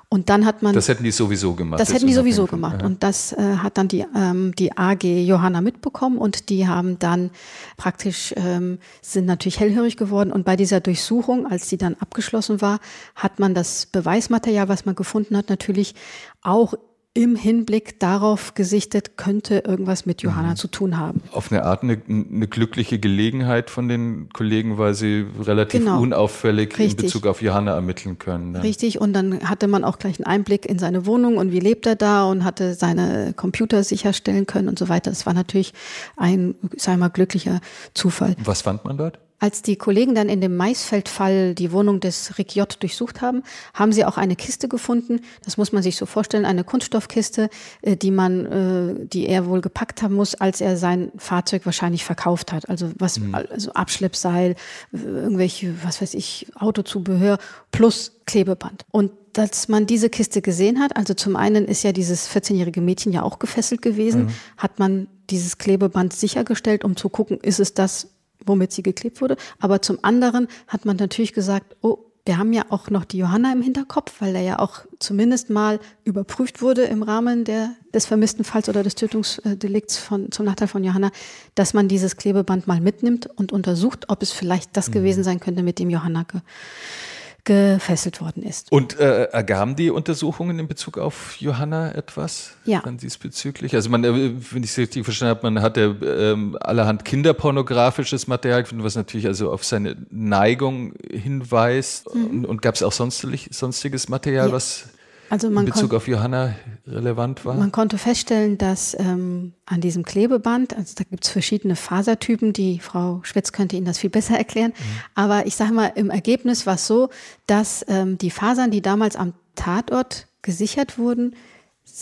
Und dann hat man.
Das hätten die sowieso gemacht.
Das hätten die sowieso gemacht. Ja. Und das äh, hat dann die, ähm, die AG Johanna mitbekommen und die haben dann praktisch, ähm, sind natürlich hellhörig geworden. Und bei dieser Durchsuchung, als die dann abgeschlossen war, hat man das Beweismaterial, was man gefunden hat, natürlich auch im Hinblick darauf gesichtet, könnte irgendwas mit Johanna mhm. zu tun haben.
Auf eine Art eine, eine, glückliche Gelegenheit von den Kollegen, weil sie relativ genau. unauffällig Richtig. in Bezug auf Johanna ermitteln können.
Dann. Richtig, und dann hatte man auch gleich einen Einblick in seine Wohnung und wie lebt er da und hatte seine Computer sicherstellen können und so weiter. Das war natürlich ein, sagen wir mal, glücklicher Zufall.
Was fand man dort?
Als die Kollegen dann in dem Maisfeldfall die Wohnung des Rick J. durchsucht haben, haben sie auch eine Kiste gefunden. Das muss man sich so vorstellen, eine Kunststoffkiste, äh, die man, äh, die er wohl gepackt haben muss, als er sein Fahrzeug wahrscheinlich verkauft hat. Also was, mhm. also Abschleppseil, irgendwelche, was weiß ich, Autozubehör plus Klebeband. Und dass man diese Kiste gesehen hat, also zum einen ist ja dieses 14-jährige Mädchen ja auch gefesselt gewesen, mhm. hat man dieses Klebeband sichergestellt, um zu gucken, ist es das, womit sie geklebt wurde. Aber zum anderen hat man natürlich gesagt, oh, wir haben ja auch noch die Johanna im Hinterkopf, weil er ja auch zumindest mal überprüft wurde im Rahmen der, des vermissten Falls oder des Tötungsdelikts von, zum Nachteil von Johanna, dass man dieses Klebeband mal mitnimmt und untersucht, ob es vielleicht das mhm. gewesen sein könnte, mit dem Johanna gefesselt worden ist.
Und äh, ergaben die Untersuchungen in Bezug auf Johanna etwas?
Ja.
Dann diesbezüglich? Also man, äh, wenn ich es richtig verstanden habe, man hatte ähm, allerhand kinderpornografisches Material gefunden, was natürlich also auf seine Neigung hinweist. Mhm. Und, und gab es auch sonstlich, sonstiges Material, ja. was also in Bezug auf Johanna relevant war?
Man konnte feststellen, dass ähm, an diesem Klebeband, also da gibt es verschiedene Fasertypen, die Frau Schwitz könnte Ihnen das viel besser erklären. Mhm. Aber ich sage mal, im Ergebnis war es so, dass ähm, die Fasern, die damals am Tatort gesichert wurden,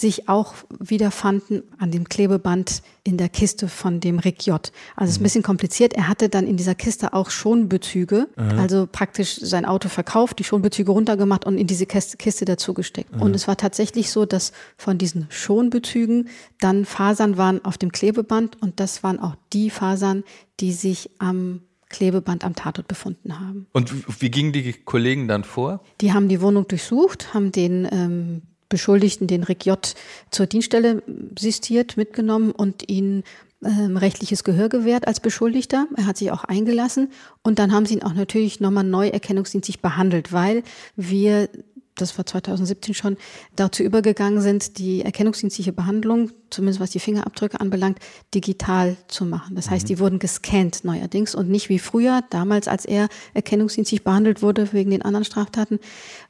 sich auch wiederfanden an dem Klebeband in der Kiste von dem Rick J. Also es ist ein mhm. bisschen kompliziert. Er hatte dann in dieser Kiste auch Schonbezüge, mhm. also praktisch sein Auto verkauft, die Schonbezüge runtergemacht und in diese Kiste dazugesteckt. Und es war tatsächlich so, dass von diesen Schonbezügen dann Fasern waren auf dem Klebeband und das waren auch die Fasern, die sich am Klebeband am Tatort befunden haben.
Und wie gingen die Kollegen dann vor?
Die haben die Wohnung durchsucht, haben den ähm, Beschuldigten, den Rick J., zur Dienststelle sistiert, mitgenommen und ihn ähm, rechtliches Gehör gewährt als Beschuldigter. Er hat sich auch eingelassen und dann haben sie ihn auch natürlich nochmal neu erkennungsdienstlich behandelt, weil wir das war 2017 schon, dazu übergegangen sind, die erkennungsdienstliche Behandlung, zumindest was die Fingerabdrücke anbelangt, digital zu machen. Das heißt, mhm. die wurden gescannt neuerdings und nicht wie früher, damals, als er erkennungsdienstlich behandelt wurde wegen den anderen Straftaten,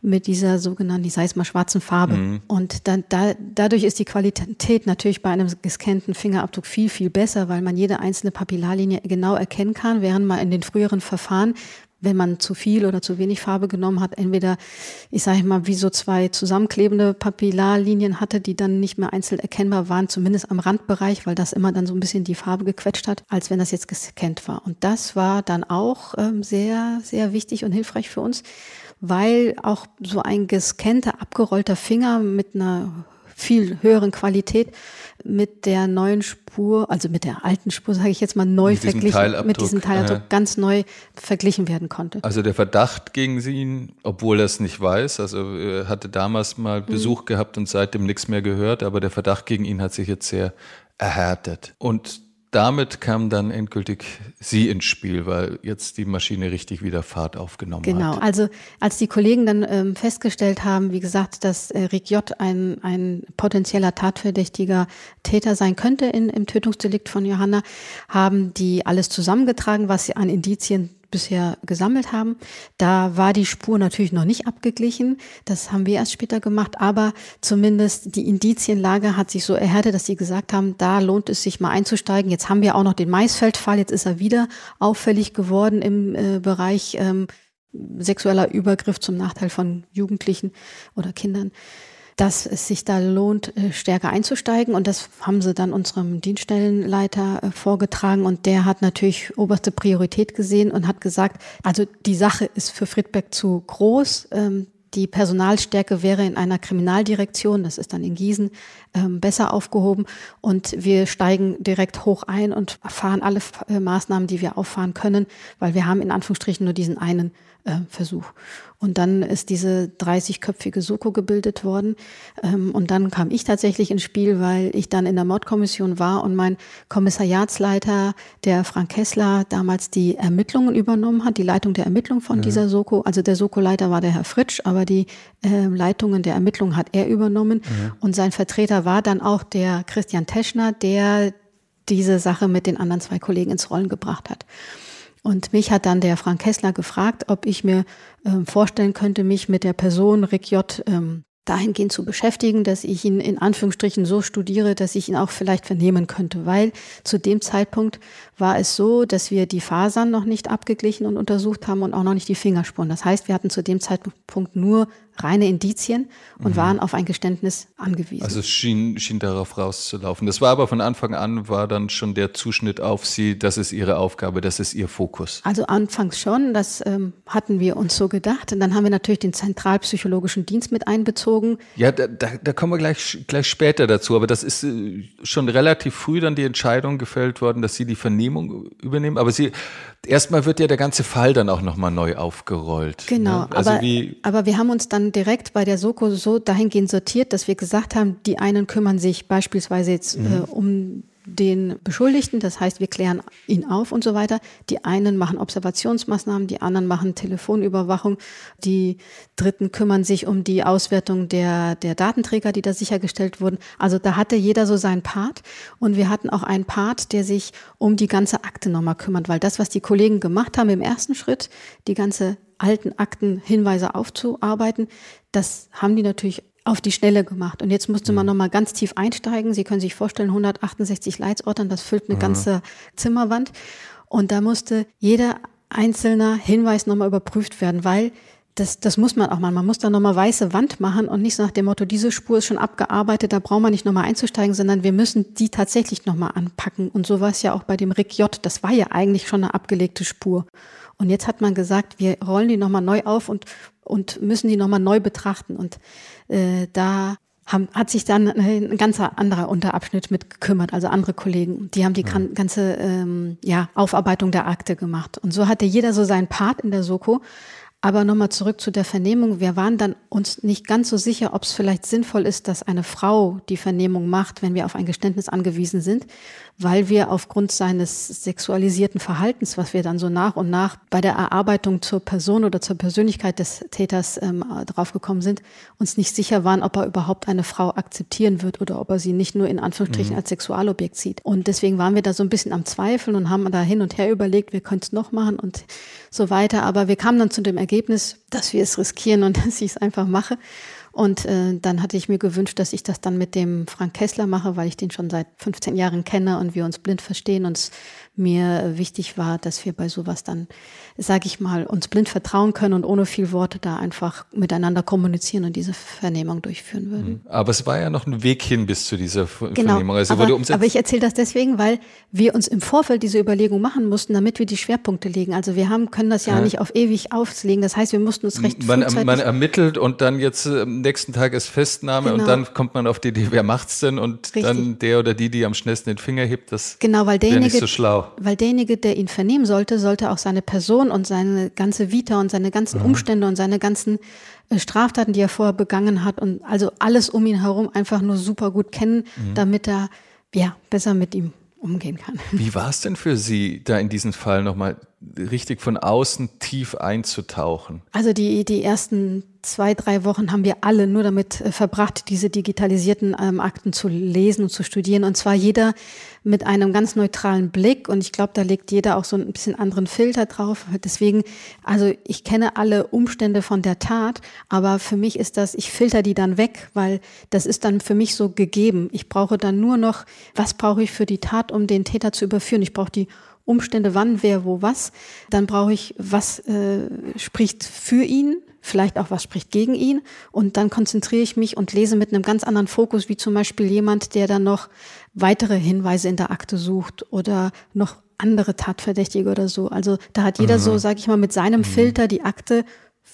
mit dieser sogenannten, ich sage es mal, schwarzen Farbe. Mhm. Und dann, da, dadurch ist die Qualität natürlich bei einem gescannten Fingerabdruck viel, viel besser, weil man jede einzelne Papillarlinie genau erkennen kann, während man in den früheren Verfahren wenn man zu viel oder zu wenig Farbe genommen hat, entweder, ich sage mal, wie so zwei zusammenklebende Papillarlinien hatte, die dann nicht mehr einzeln erkennbar waren, zumindest am Randbereich, weil das immer dann so ein bisschen die Farbe gequetscht hat, als wenn das jetzt gescannt war. Und das war dann auch ähm, sehr, sehr wichtig und hilfreich für uns, weil auch so ein gescannter, abgerollter Finger mit einer viel höheren Qualität mit der neuen Spur, also mit der alten Spur, sage ich jetzt mal, neu mit verglichen, mit diesem Teilabdruck äh, ganz neu verglichen werden konnte.
Also der Verdacht gegen ihn, obwohl er es nicht weiß, also er hatte damals mal mhm. Besuch mhm. gehabt und seitdem nichts mehr gehört, aber der Verdacht gegen ihn hat sich jetzt sehr erhärtet. Und damit kam dann endgültig sie ins Spiel, weil jetzt die Maschine richtig wieder Fahrt aufgenommen
genau.
hat.
Genau, also als die Kollegen dann ähm, festgestellt haben, wie gesagt, dass äh, Rick J. Ein, ein potenzieller tatverdächtiger Täter sein könnte in, im Tötungsdelikt von Johanna, haben die alles zusammengetragen, was sie an Indizien bisher gesammelt haben. Da war die Spur natürlich noch nicht abgeglichen. Das haben wir erst später gemacht. Aber zumindest die Indizienlage hat sich so erhärtet, dass sie gesagt haben, da lohnt es sich mal einzusteigen. Jetzt haben wir auch noch den Maisfeldfall. Jetzt ist er wieder auffällig geworden im äh, Bereich ähm, sexueller Übergriff zum Nachteil von Jugendlichen oder Kindern dass es sich da lohnt, äh, stärker einzusteigen. Und das haben sie dann unserem Dienststellenleiter äh, vorgetragen. Und der hat natürlich oberste Priorität gesehen und hat gesagt, also die Sache ist für Friedberg zu groß. Ähm, die Personalstärke wäre in einer Kriminaldirektion, das ist dann in Gießen, ähm, besser aufgehoben. Und wir steigen direkt hoch ein und fahren alle äh, Maßnahmen, die wir auffahren können, weil wir haben in Anführungsstrichen nur diesen einen Versuch. Und dann ist diese 30-köpfige Soko gebildet worden. Ähm, und dann kam ich tatsächlich ins Spiel, weil ich dann in der Mordkommission war und mein Kommissariatsleiter, der Frank Kessler, damals die Ermittlungen übernommen hat, die Leitung der Ermittlung von ja. dieser Soko. Also der Soko-Leiter war der Herr Fritsch, aber die äh, Leitungen der Ermittlungen hat er übernommen. Ja. Und sein Vertreter war dann auch der Christian Teschner, der diese Sache mit den anderen zwei Kollegen ins Rollen gebracht hat. Und mich hat dann der Frank Kessler gefragt, ob ich mir ähm, vorstellen könnte, mich mit der Person Rick J. Ähm, dahingehend zu beschäftigen, dass ich ihn in Anführungsstrichen so studiere, dass ich ihn auch vielleicht vernehmen könnte, weil zu dem Zeitpunkt war es so, dass wir die Fasern noch nicht abgeglichen und untersucht haben und auch noch nicht die Fingerspuren. Das heißt, wir hatten zu dem Zeitpunkt nur reine Indizien und mhm. waren auf ein Geständnis angewiesen.
Also es schien, schien darauf rauszulaufen. Das war aber von Anfang an, war dann schon der Zuschnitt auf Sie, das ist Ihre Aufgabe, das ist Ihr Fokus.
Also anfangs schon, das ähm, hatten wir uns so gedacht. Und dann haben wir natürlich den Zentralpsychologischen Dienst mit einbezogen.
Ja, da, da, da kommen wir gleich, gleich später dazu, aber das ist äh, schon relativ früh dann die Entscheidung gefällt worden, dass Sie die Vernehmung übernehmen. Aber Sie, erstmal wird ja der ganze Fall dann auch nochmal neu aufgerollt.
Genau, ne? also aber, aber wir haben uns dann direkt bei der Soko so dahingehend sortiert, dass wir gesagt haben, die einen kümmern sich beispielsweise jetzt mhm. äh, um den Beschuldigten, das heißt, wir klären ihn auf und so weiter. Die einen machen Observationsmaßnahmen, die anderen machen Telefonüberwachung, die Dritten kümmern sich um die Auswertung der, der Datenträger, die da sichergestellt wurden. Also da hatte jeder so seinen Part und wir hatten auch einen Part, der sich um die ganze Akte nochmal kümmert, weil das, was die Kollegen gemacht haben im ersten Schritt, die ganze alten Akten Hinweise aufzuarbeiten. Das haben die natürlich auf die Schnelle gemacht. Und jetzt musste man mhm. nochmal ganz tief einsteigen. Sie können sich vorstellen, 168 Leitsortern, das füllt eine mhm. ganze Zimmerwand. Und da musste jeder einzelne Hinweis nochmal überprüft werden, weil das, das muss man auch mal. Man muss da nochmal weiße Wand machen und nicht so nach dem Motto, diese Spur ist schon abgearbeitet, da braucht man nicht nochmal einzusteigen, sondern wir müssen die tatsächlich nochmal anpacken. Und so war es ja auch bei dem Rick J. Das war ja eigentlich schon eine abgelegte Spur. Und jetzt hat man gesagt, wir rollen die nochmal neu auf und, und müssen die nochmal neu betrachten. Und äh, da haben, hat sich dann ein ganz anderer Unterabschnitt mit gekümmert, also andere Kollegen. Die haben die ja. ganze ähm, ja, Aufarbeitung der Akte gemacht. Und so hatte jeder so seinen Part in der Soko. Aber nochmal zurück zu der Vernehmung. Wir waren dann uns nicht ganz so sicher, ob es vielleicht sinnvoll ist, dass eine Frau die Vernehmung macht, wenn wir auf ein Geständnis angewiesen sind, weil wir aufgrund seines sexualisierten Verhaltens, was wir dann so nach und nach bei der Erarbeitung zur Person oder zur Persönlichkeit des Täters ähm, draufgekommen sind, uns nicht sicher waren, ob er überhaupt eine Frau akzeptieren wird oder ob er sie nicht nur in Anführungsstrichen mhm. als Sexualobjekt sieht. Und deswegen waren wir da so ein bisschen am Zweifeln und haben da hin und her überlegt, wir können es noch machen und so weiter. Aber wir kamen dann zu dem Ergebnis, dass wir es riskieren und dass ich es einfach mache. Und äh, dann hatte ich mir gewünscht, dass ich das dann mit dem Frank Kessler mache, weil ich den schon seit 15 Jahren kenne und wir uns blind verstehen und es mir wichtig war, dass wir bei sowas dann, sage ich mal, uns blind vertrauen können und ohne viel Worte da einfach miteinander kommunizieren und diese Vernehmung durchführen würden. Mhm.
Aber es war ja noch ein Weg hin bis zu dieser
genau,
Vernehmung.
Also aber, aber ich erzähle das deswegen, weil wir uns im Vorfeld diese Überlegung machen mussten, damit wir die Schwerpunkte legen. Also wir haben, können das ja, ja. nicht auf ewig auflegen. Das heißt, wir mussten uns recht
man, man ermittelt und dann jetzt äh, am nächsten Tag ist Festnahme genau. und dann kommt man auf die Idee, wer macht's denn? Und Richtig. dann der oder die, die am schnellsten den Finger hebt, das
genau, weil derjenige,
nicht so schlau
weil derjenige, der ihn vernehmen sollte, sollte auch seine Person und seine ganze Vita und seine ganzen mhm. Umstände und seine ganzen äh, Straftaten, die er vorher begangen hat und also alles um ihn herum einfach nur super gut kennen, mhm. damit er ja besser mit ihm umgehen kann.
Wie war es denn für Sie, da in diesen Fall nochmal richtig von außen tief einzutauchen?
Also die, die ersten zwei, drei Wochen haben wir alle nur damit äh, verbracht, diese digitalisierten ähm, Akten zu lesen und zu studieren. Und zwar jeder mit einem ganz neutralen Blick. Und ich glaube, da legt jeder auch so ein bisschen anderen Filter drauf. Deswegen, also ich kenne alle Umstände von der Tat, aber für mich ist das, ich filter die dann weg, weil das ist dann für mich so gegeben. Ich brauche dann nur noch, was brauche ich für die Tat, um den Täter zu überführen? Ich brauche die Umstände, wann, wer, wo, was. Dann brauche ich, was äh, spricht für ihn, vielleicht auch was spricht gegen ihn. Und dann konzentriere ich mich und lese mit einem ganz anderen Fokus, wie zum Beispiel jemand, der dann noch weitere Hinweise in der Akte sucht oder noch andere Tatverdächtige oder so. Also da hat jeder mhm. so, sag ich mal, mit seinem mhm. Filter die Akte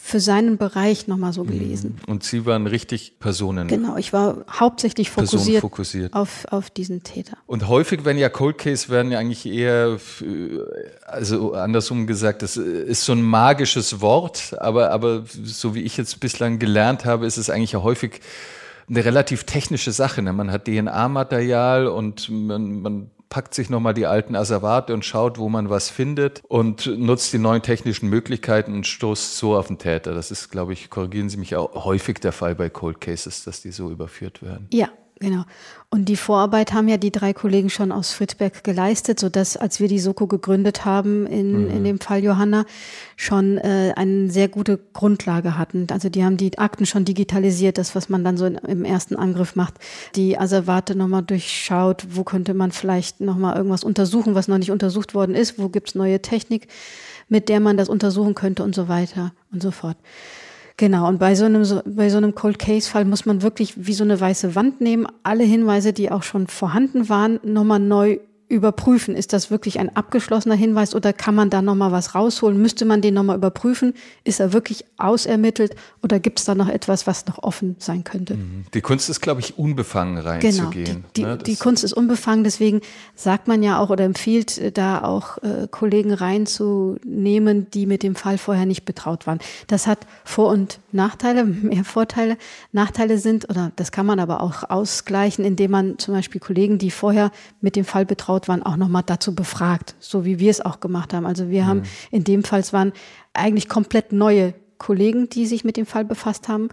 für seinen Bereich nochmal so gelesen.
Mhm. Und Sie waren richtig Personen.
Genau, ich war hauptsächlich fokussiert, fokussiert. Auf, auf diesen Täter.
Und häufig werden ja Cold Case werden ja eigentlich eher, also andersrum gesagt, das ist so ein magisches Wort, aber, aber so wie ich jetzt bislang gelernt habe, ist es eigentlich ja häufig eine relativ technische Sache. Ne? Man hat DNA-Material und man, man packt sich nochmal die alten Asservate und schaut, wo man was findet und nutzt die neuen technischen Möglichkeiten und stoßt so auf den Täter. Das ist, glaube ich, korrigieren Sie mich auch häufig der Fall bei Cold Cases, dass die so überführt werden.
Ja, Genau. Und die Vorarbeit haben ja die drei Kollegen schon aus Friedberg geleistet, sodass, als wir die Soko gegründet haben, in, mhm. in dem Fall Johanna, schon äh, eine sehr gute Grundlage hatten. Also die haben die Akten schon digitalisiert, das, was man dann so in, im ersten Angriff macht, die Asservate nochmal durchschaut, wo könnte man vielleicht nochmal irgendwas untersuchen, was noch nicht untersucht worden ist, wo gibt's neue Technik, mit der man das untersuchen könnte und so weiter und so fort. Genau, und bei so einem, bei so einem Cold Case Fall muss man wirklich wie so eine weiße Wand nehmen, alle Hinweise, die auch schon vorhanden waren, nochmal neu überprüfen. Ist das wirklich ein abgeschlossener Hinweis oder kann man da nochmal was rausholen? Müsste man den nochmal überprüfen? Ist er wirklich ausermittelt oder gibt es da noch etwas, was noch offen sein könnte? Mhm.
Die Kunst ist, glaube ich, unbefangen reinzugehen.
Genau, die, die, ne? die, Kunst ist unbefangen, deswegen sagt man ja auch oder empfiehlt äh, da auch äh, Kollegen reinzunehmen, die mit dem Fall vorher nicht betraut waren. Das hat Vor- und Nachteile, mehr Vorteile. Nachteile sind, oder das kann man aber auch ausgleichen, indem man zum Beispiel Kollegen, die vorher mit dem Fall betraut betraut waren, auch nochmal dazu befragt, so wie wir es auch gemacht haben. Also wir mhm. haben in dem Fall, es waren eigentlich komplett neue Kollegen, die sich mit dem Fall befasst haben.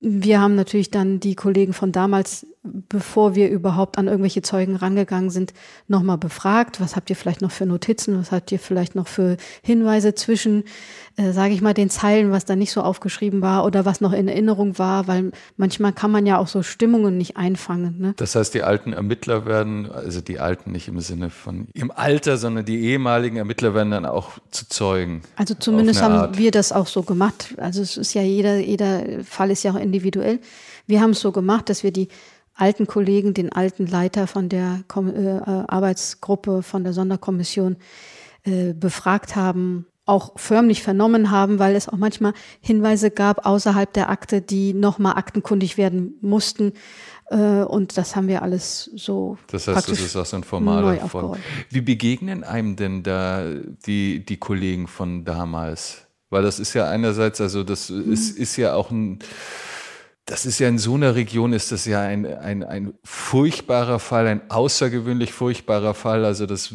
Wir haben natürlich dann die Kollegen von damals, bevor wir überhaupt an irgendwelche Zeugen rangegangen sind, nochmal befragt. Was habt ihr vielleicht noch für Notizen? Was habt ihr vielleicht noch für Hinweise zwischen äh, sage ich mal, den Zeilen, was da nicht so aufgeschrieben war oder was noch in Erinnerung war, weil manchmal kann man ja auch so Stimmungen nicht einfangen. Ne?
Das heißt, die alten Ermittler werden, also die alten nicht im Sinne von im Alter, sondern die ehemaligen Ermittler werden dann auch zu Zeugen.
Also zumindest haben Art. wir das auch so gemacht. Also es ist ja jeder, jeder Fall ist ja auch individuell. Wir haben es so gemacht, dass wir die alten Kollegen, den alten Leiter von der Kom äh, Arbeitsgruppe, von der Sonderkommission, äh, befragt haben auch förmlich vernommen haben, weil es auch manchmal Hinweise gab außerhalb der Akte, die nochmal aktenkundig werden mussten. Äh, und das haben wir alles so.
Das heißt, das ist auch so ein formaler Form. Wie begegnen einem denn da die, die Kollegen von damals? Weil das ist ja einerseits, also das mhm. ist, ist ja auch ein, das ist ja in so einer Region ist das ja ein, ein, ein furchtbarer Fall, ein außergewöhnlich furchtbarer Fall. Also das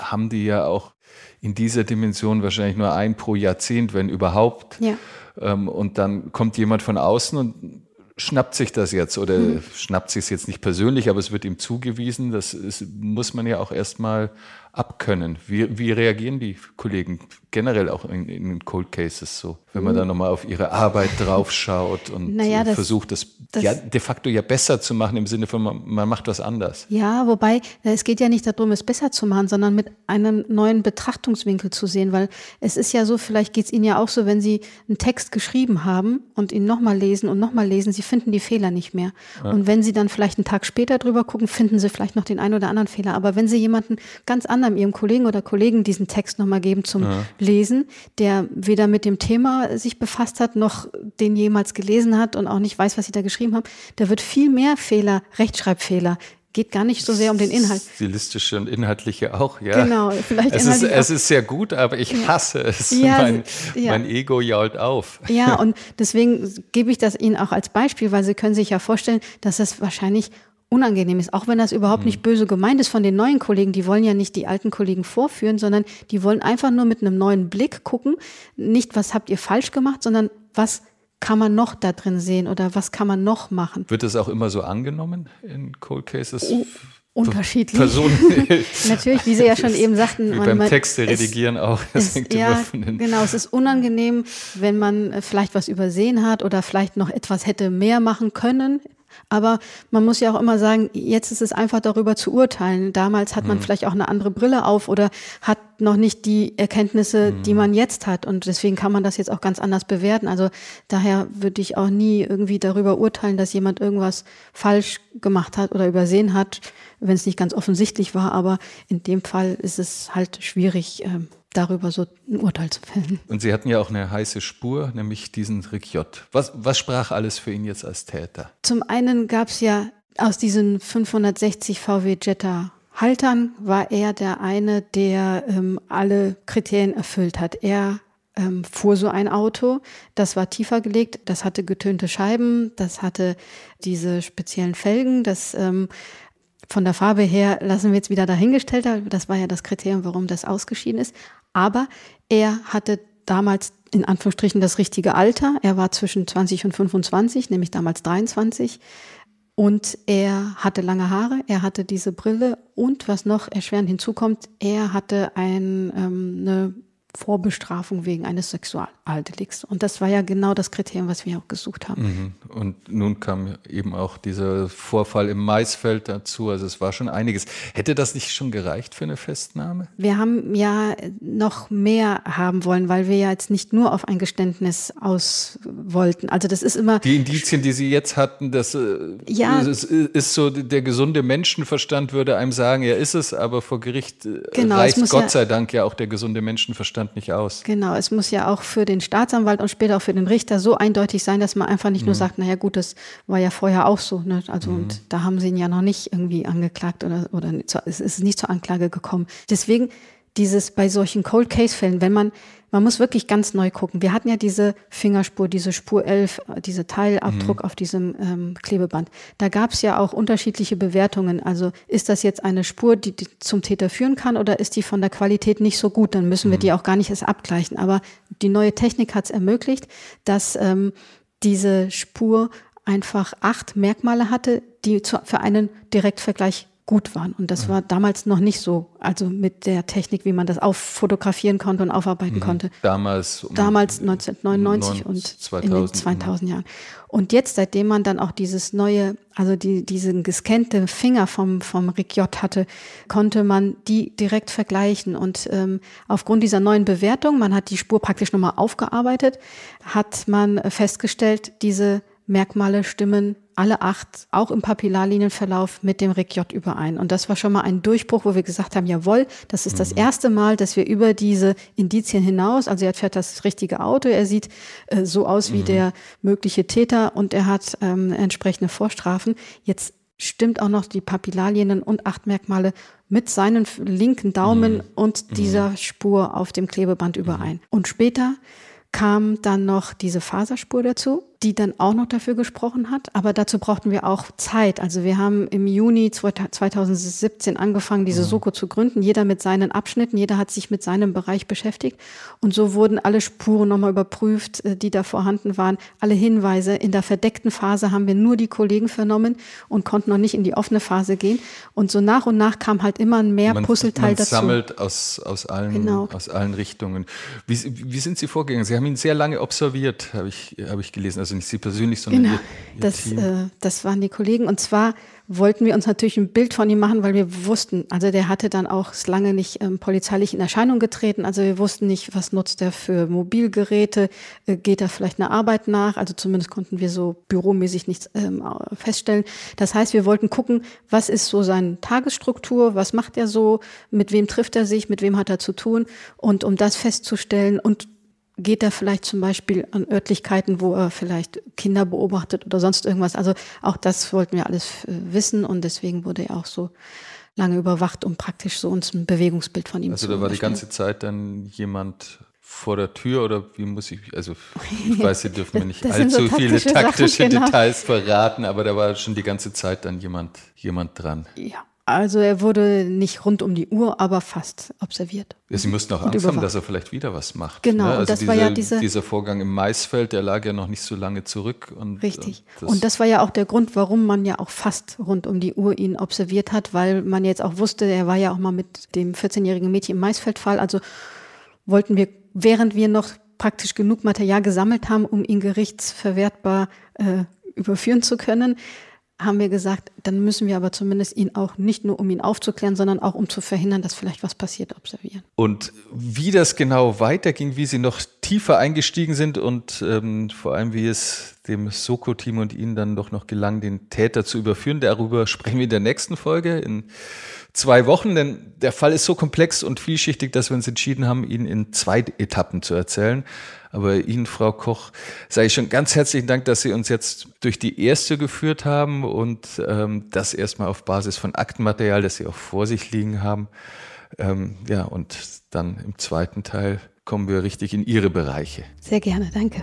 haben die ja auch in dieser Dimension wahrscheinlich nur ein pro Jahrzehnt, wenn überhaupt. Ja. Ähm, und dann kommt jemand von außen und schnappt sich das jetzt oder mhm. schnappt sich es jetzt nicht persönlich, aber es wird ihm zugewiesen. Das ist, muss man ja auch erstmal abkönnen. Wie, wie reagieren die Kollegen generell auch in, in Cold Cases so, wenn man mhm. da nochmal auf ihre Arbeit draufschaut und naja, das, versucht, das, das ja, de facto ja besser zu machen im Sinne von, man, man, macht was anders.
Ja, wobei es geht ja nicht darum, es besser zu machen, sondern mit einem neuen Betrachtungswinkel zu sehen, weil es ist ja so, vielleicht geht es Ihnen ja auch so, wenn Sie einen Text geschrieben haben und ihn nochmal lesen und nochmal lesen, Sie finden die Fehler nicht mehr. Ja. Und wenn Sie dann vielleicht einen Tag später drüber gucken, finden Sie vielleicht noch den einen oder anderen Fehler. Aber wenn Sie jemanden ganz anders anderem ihrem Kollegen oder Kollegen diesen Text nochmal geben zum ja. Lesen, der weder mit dem Thema sich befasst hat, noch den jemals gelesen hat und auch nicht weiß, was sie da geschrieben haben, da wird viel mehr Fehler, Rechtschreibfehler, geht gar nicht so sehr um den Inhalt.
Stilistische und inhaltliche auch, ja.
Genau,
vielleicht es ist, es ist sehr gut, aber ich ja. hasse es. Ja, mein, ja. mein Ego jault auf.
Ja, und deswegen gebe ich das Ihnen auch als Beispiel, weil Sie können sich ja vorstellen, dass es wahrscheinlich unangenehm ist, auch wenn das überhaupt nicht mhm. böse gemeint ist von den neuen Kollegen. Die wollen ja nicht die alten Kollegen vorführen, sondern die wollen einfach nur mit einem neuen Blick gucken, nicht was habt ihr falsch gemacht, sondern was kann man noch da drin sehen oder was kann man noch machen.
Wird das auch immer so angenommen in Cold Cases?
Oh, unterschiedlich. Personen. Natürlich, wie Sie ja schon eben sagten.
Wie man, beim Texte redigieren auch.
Das hängt ja, immer von den genau, es ist unangenehm, wenn man äh, vielleicht was übersehen hat oder vielleicht noch etwas hätte mehr machen können aber man muss ja auch immer sagen, jetzt ist es einfach darüber zu urteilen. Damals hat man mhm. vielleicht auch eine andere Brille auf oder hat noch nicht die Erkenntnisse, mhm. die man jetzt hat. Und deswegen kann man das jetzt auch ganz anders bewerten. Also daher würde ich auch nie irgendwie darüber urteilen, dass jemand irgendwas falsch gemacht hat oder übersehen hat, wenn es nicht ganz offensichtlich war. Aber in dem Fall ist es halt schwierig, ähm, darüber so ein Urteil zu fällen.
Und Sie hatten ja auch eine heiße Spur, nämlich diesen Rick J. Was, was sprach alles für ihn jetzt als Täter?
Zum einen gab es ja aus diesen 560 VW Jetta Haltern war er der eine, der ähm, alle Kriterien erfüllt hat. Er ähm, fuhr so ein Auto, das war tiefer gelegt, das hatte getönte Scheiben, das hatte diese speziellen Felgen, das ähm, von der Farbe her lassen wir jetzt wieder dahingestellt, das war ja das Kriterium, warum das ausgeschieden ist. Aber er hatte damals in Anführungsstrichen das richtige Alter. Er war zwischen 20 und 25, nämlich damals 23. Und er hatte lange Haare, er hatte diese Brille und was noch erschwerend hinzukommt, er hatte ein, ähm, eine Vorbestrafung wegen eines Sexualdelikts. Und das war ja genau das Kriterium, was wir auch gesucht haben.
Mhm. Und nun kam eben auch dieser Vorfall im Maisfeld dazu. Also es war schon einiges. Hätte das nicht schon gereicht für eine Festnahme?
Wir haben ja noch mehr haben wollen, weil wir ja jetzt nicht nur auf ein Geständnis aus wollten. Also das ist immer.
Die Indizien, die Sie jetzt hatten, das äh, ja, ist, ist so, der gesunde Menschenverstand würde einem sagen, er ist es, aber vor Gericht äh, genau, reicht Gott ja, sei Dank ja auch der gesunde Menschenverstand Stand nicht aus.
Genau, es muss ja auch für den Staatsanwalt und später auch für den Richter so eindeutig sein, dass man einfach nicht mhm. nur sagt, naja gut, das war ja vorher auch so. Ne? Also mhm. und da haben sie ihn ja noch nicht irgendwie angeklagt oder, oder es ist nicht zur Anklage gekommen. Deswegen dieses bei solchen Cold Case Fällen, wenn man man muss wirklich ganz neu gucken. Wir hatten ja diese Fingerspur, diese Spur 11, diese Teilabdruck mhm. auf diesem ähm, Klebeband. Da gab es ja auch unterschiedliche Bewertungen. Also ist das jetzt eine Spur, die, die, zum Täter führen kann oder ist die von der Qualität nicht so gut? Dann müssen wir mhm. die auch gar nicht erst abgleichen. Aber die neue Technik hat es ermöglicht, dass ähm, diese Spur einfach acht Merkmale hatte, die zu, für einen Direktvergleich gut waren. Und das war damals noch nicht so, also mit der Technik, wie man das auffotografieren konnte und aufarbeiten mhm. konnte.
Damals?
Um damals 1999 und 2000, in den 2000 Jahren. Und jetzt, seitdem man dann auch dieses neue, also die, diesen gescannte Finger vom, vom Rick J hatte, konnte man die direkt vergleichen. Und ähm, aufgrund dieser neuen Bewertung, man hat die Spur praktisch nochmal aufgearbeitet, hat man festgestellt, diese Merkmale stimmen alle acht, auch im Papillarlinienverlauf, mit dem RIC-J überein. Und das war schon mal ein Durchbruch, wo wir gesagt haben, jawohl, das ist das mhm. erste Mal, dass wir über diese Indizien hinaus, also er fährt das richtige Auto, er sieht äh, so aus wie mhm. der mögliche Täter und er hat ähm, entsprechende Vorstrafen. Jetzt stimmt auch noch die Papillarlinien und acht Merkmale mit seinem linken Daumen mhm. und mhm. dieser Spur auf dem Klebeband überein. Und später kam dann noch diese Faserspur dazu die dann auch noch dafür gesprochen hat. Aber dazu brauchten wir auch Zeit. Also wir haben im Juni 2017 angefangen, diese mhm. Soko zu gründen. Jeder mit seinen Abschnitten, jeder hat sich mit seinem Bereich beschäftigt. Und so wurden alle Spuren nochmal überprüft, äh, die da vorhanden waren. Alle Hinweise. In der verdeckten Phase haben wir nur die Kollegen vernommen und konnten noch nicht in die offene Phase gehen. Und so nach und nach kam halt immer mehr man, Puzzleteil man dazu.
sammelt aus, aus, allen, genau. aus allen Richtungen. Wie, wie sind Sie vorgegangen? Sie haben ihn sehr lange observiert, habe ich, habe ich gelesen. Also nicht Sie persönlich, sondern
genau,
ihr, ihr
das, Team. Äh, das waren die Kollegen. Und zwar wollten wir uns natürlich ein Bild von ihm machen, weil wir wussten, also der hatte dann auch lange nicht ähm, polizeilich in Erscheinung getreten. Also wir wussten nicht, was nutzt er für Mobilgeräte, äh, geht er vielleicht einer Arbeit nach. Also zumindest konnten wir so büromäßig nichts ähm, feststellen. Das heißt, wir wollten gucken, was ist so seine Tagesstruktur, was macht er so, mit wem trifft er sich, mit wem hat er zu tun. Und um das festzustellen und geht er vielleicht zum Beispiel an Örtlichkeiten, wo er vielleicht Kinder beobachtet oder sonst irgendwas. Also auch das wollten wir alles äh, wissen und deswegen wurde er auch so lange überwacht, um praktisch so uns ein Bewegungsbild von ihm
also
zu
Also da war die ganze Zeit dann jemand vor der Tür oder wie muss ich, also ich weiß, Sie dürfen mir nicht allzu so viele taktische Sachen, genau. Details verraten, aber da war schon die ganze Zeit dann jemand, jemand dran.
Ja, also er wurde nicht rund um die Uhr, aber fast observiert.
Sie müssten auch Angst haben, dass er vielleicht wieder was macht.
Genau, ne? also
und
das diese, war ja diese,
dieser Vorgang im Maisfeld, der lag ja noch nicht so lange zurück. Und,
richtig. Und das, und das war ja auch der Grund, warum man ja auch fast rund um die Uhr ihn observiert hat, weil man jetzt auch wusste, er war ja auch mal mit dem 14-jährigen Mädchen im Maisfeldfall. Also wollten wir, während wir noch praktisch genug Material gesammelt haben, um ihn gerichtsverwertbar äh, überführen zu können, haben wir gesagt, dann müssen wir aber zumindest ihn auch nicht nur, um ihn aufzuklären, sondern auch um zu verhindern, dass vielleicht was passiert, observieren.
Und wie das genau weiterging, wie Sie noch tiefer eingestiegen sind und ähm, vor allem, wie es dem Soko-Team und Ihnen dann doch noch gelang, den Täter zu überführen, darüber sprechen wir in der nächsten Folge in zwei Wochen, denn der Fall ist so komplex und vielschichtig, dass wir uns entschieden haben, ihn in zwei Etappen zu erzählen. Aber Ihnen, Frau Koch, sage ich schon ganz herzlichen Dank, dass Sie uns jetzt durch die erste geführt haben und ähm, das erstmal auf Basis von Aktenmaterial, das Sie auch vor sich liegen haben. Ähm, ja, und dann im zweiten Teil kommen wir richtig in Ihre Bereiche.
Sehr gerne, danke.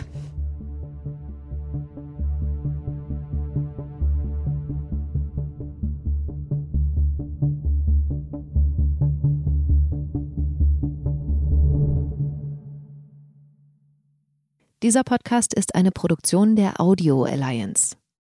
Dieser Podcast ist eine Produktion der Audio Alliance.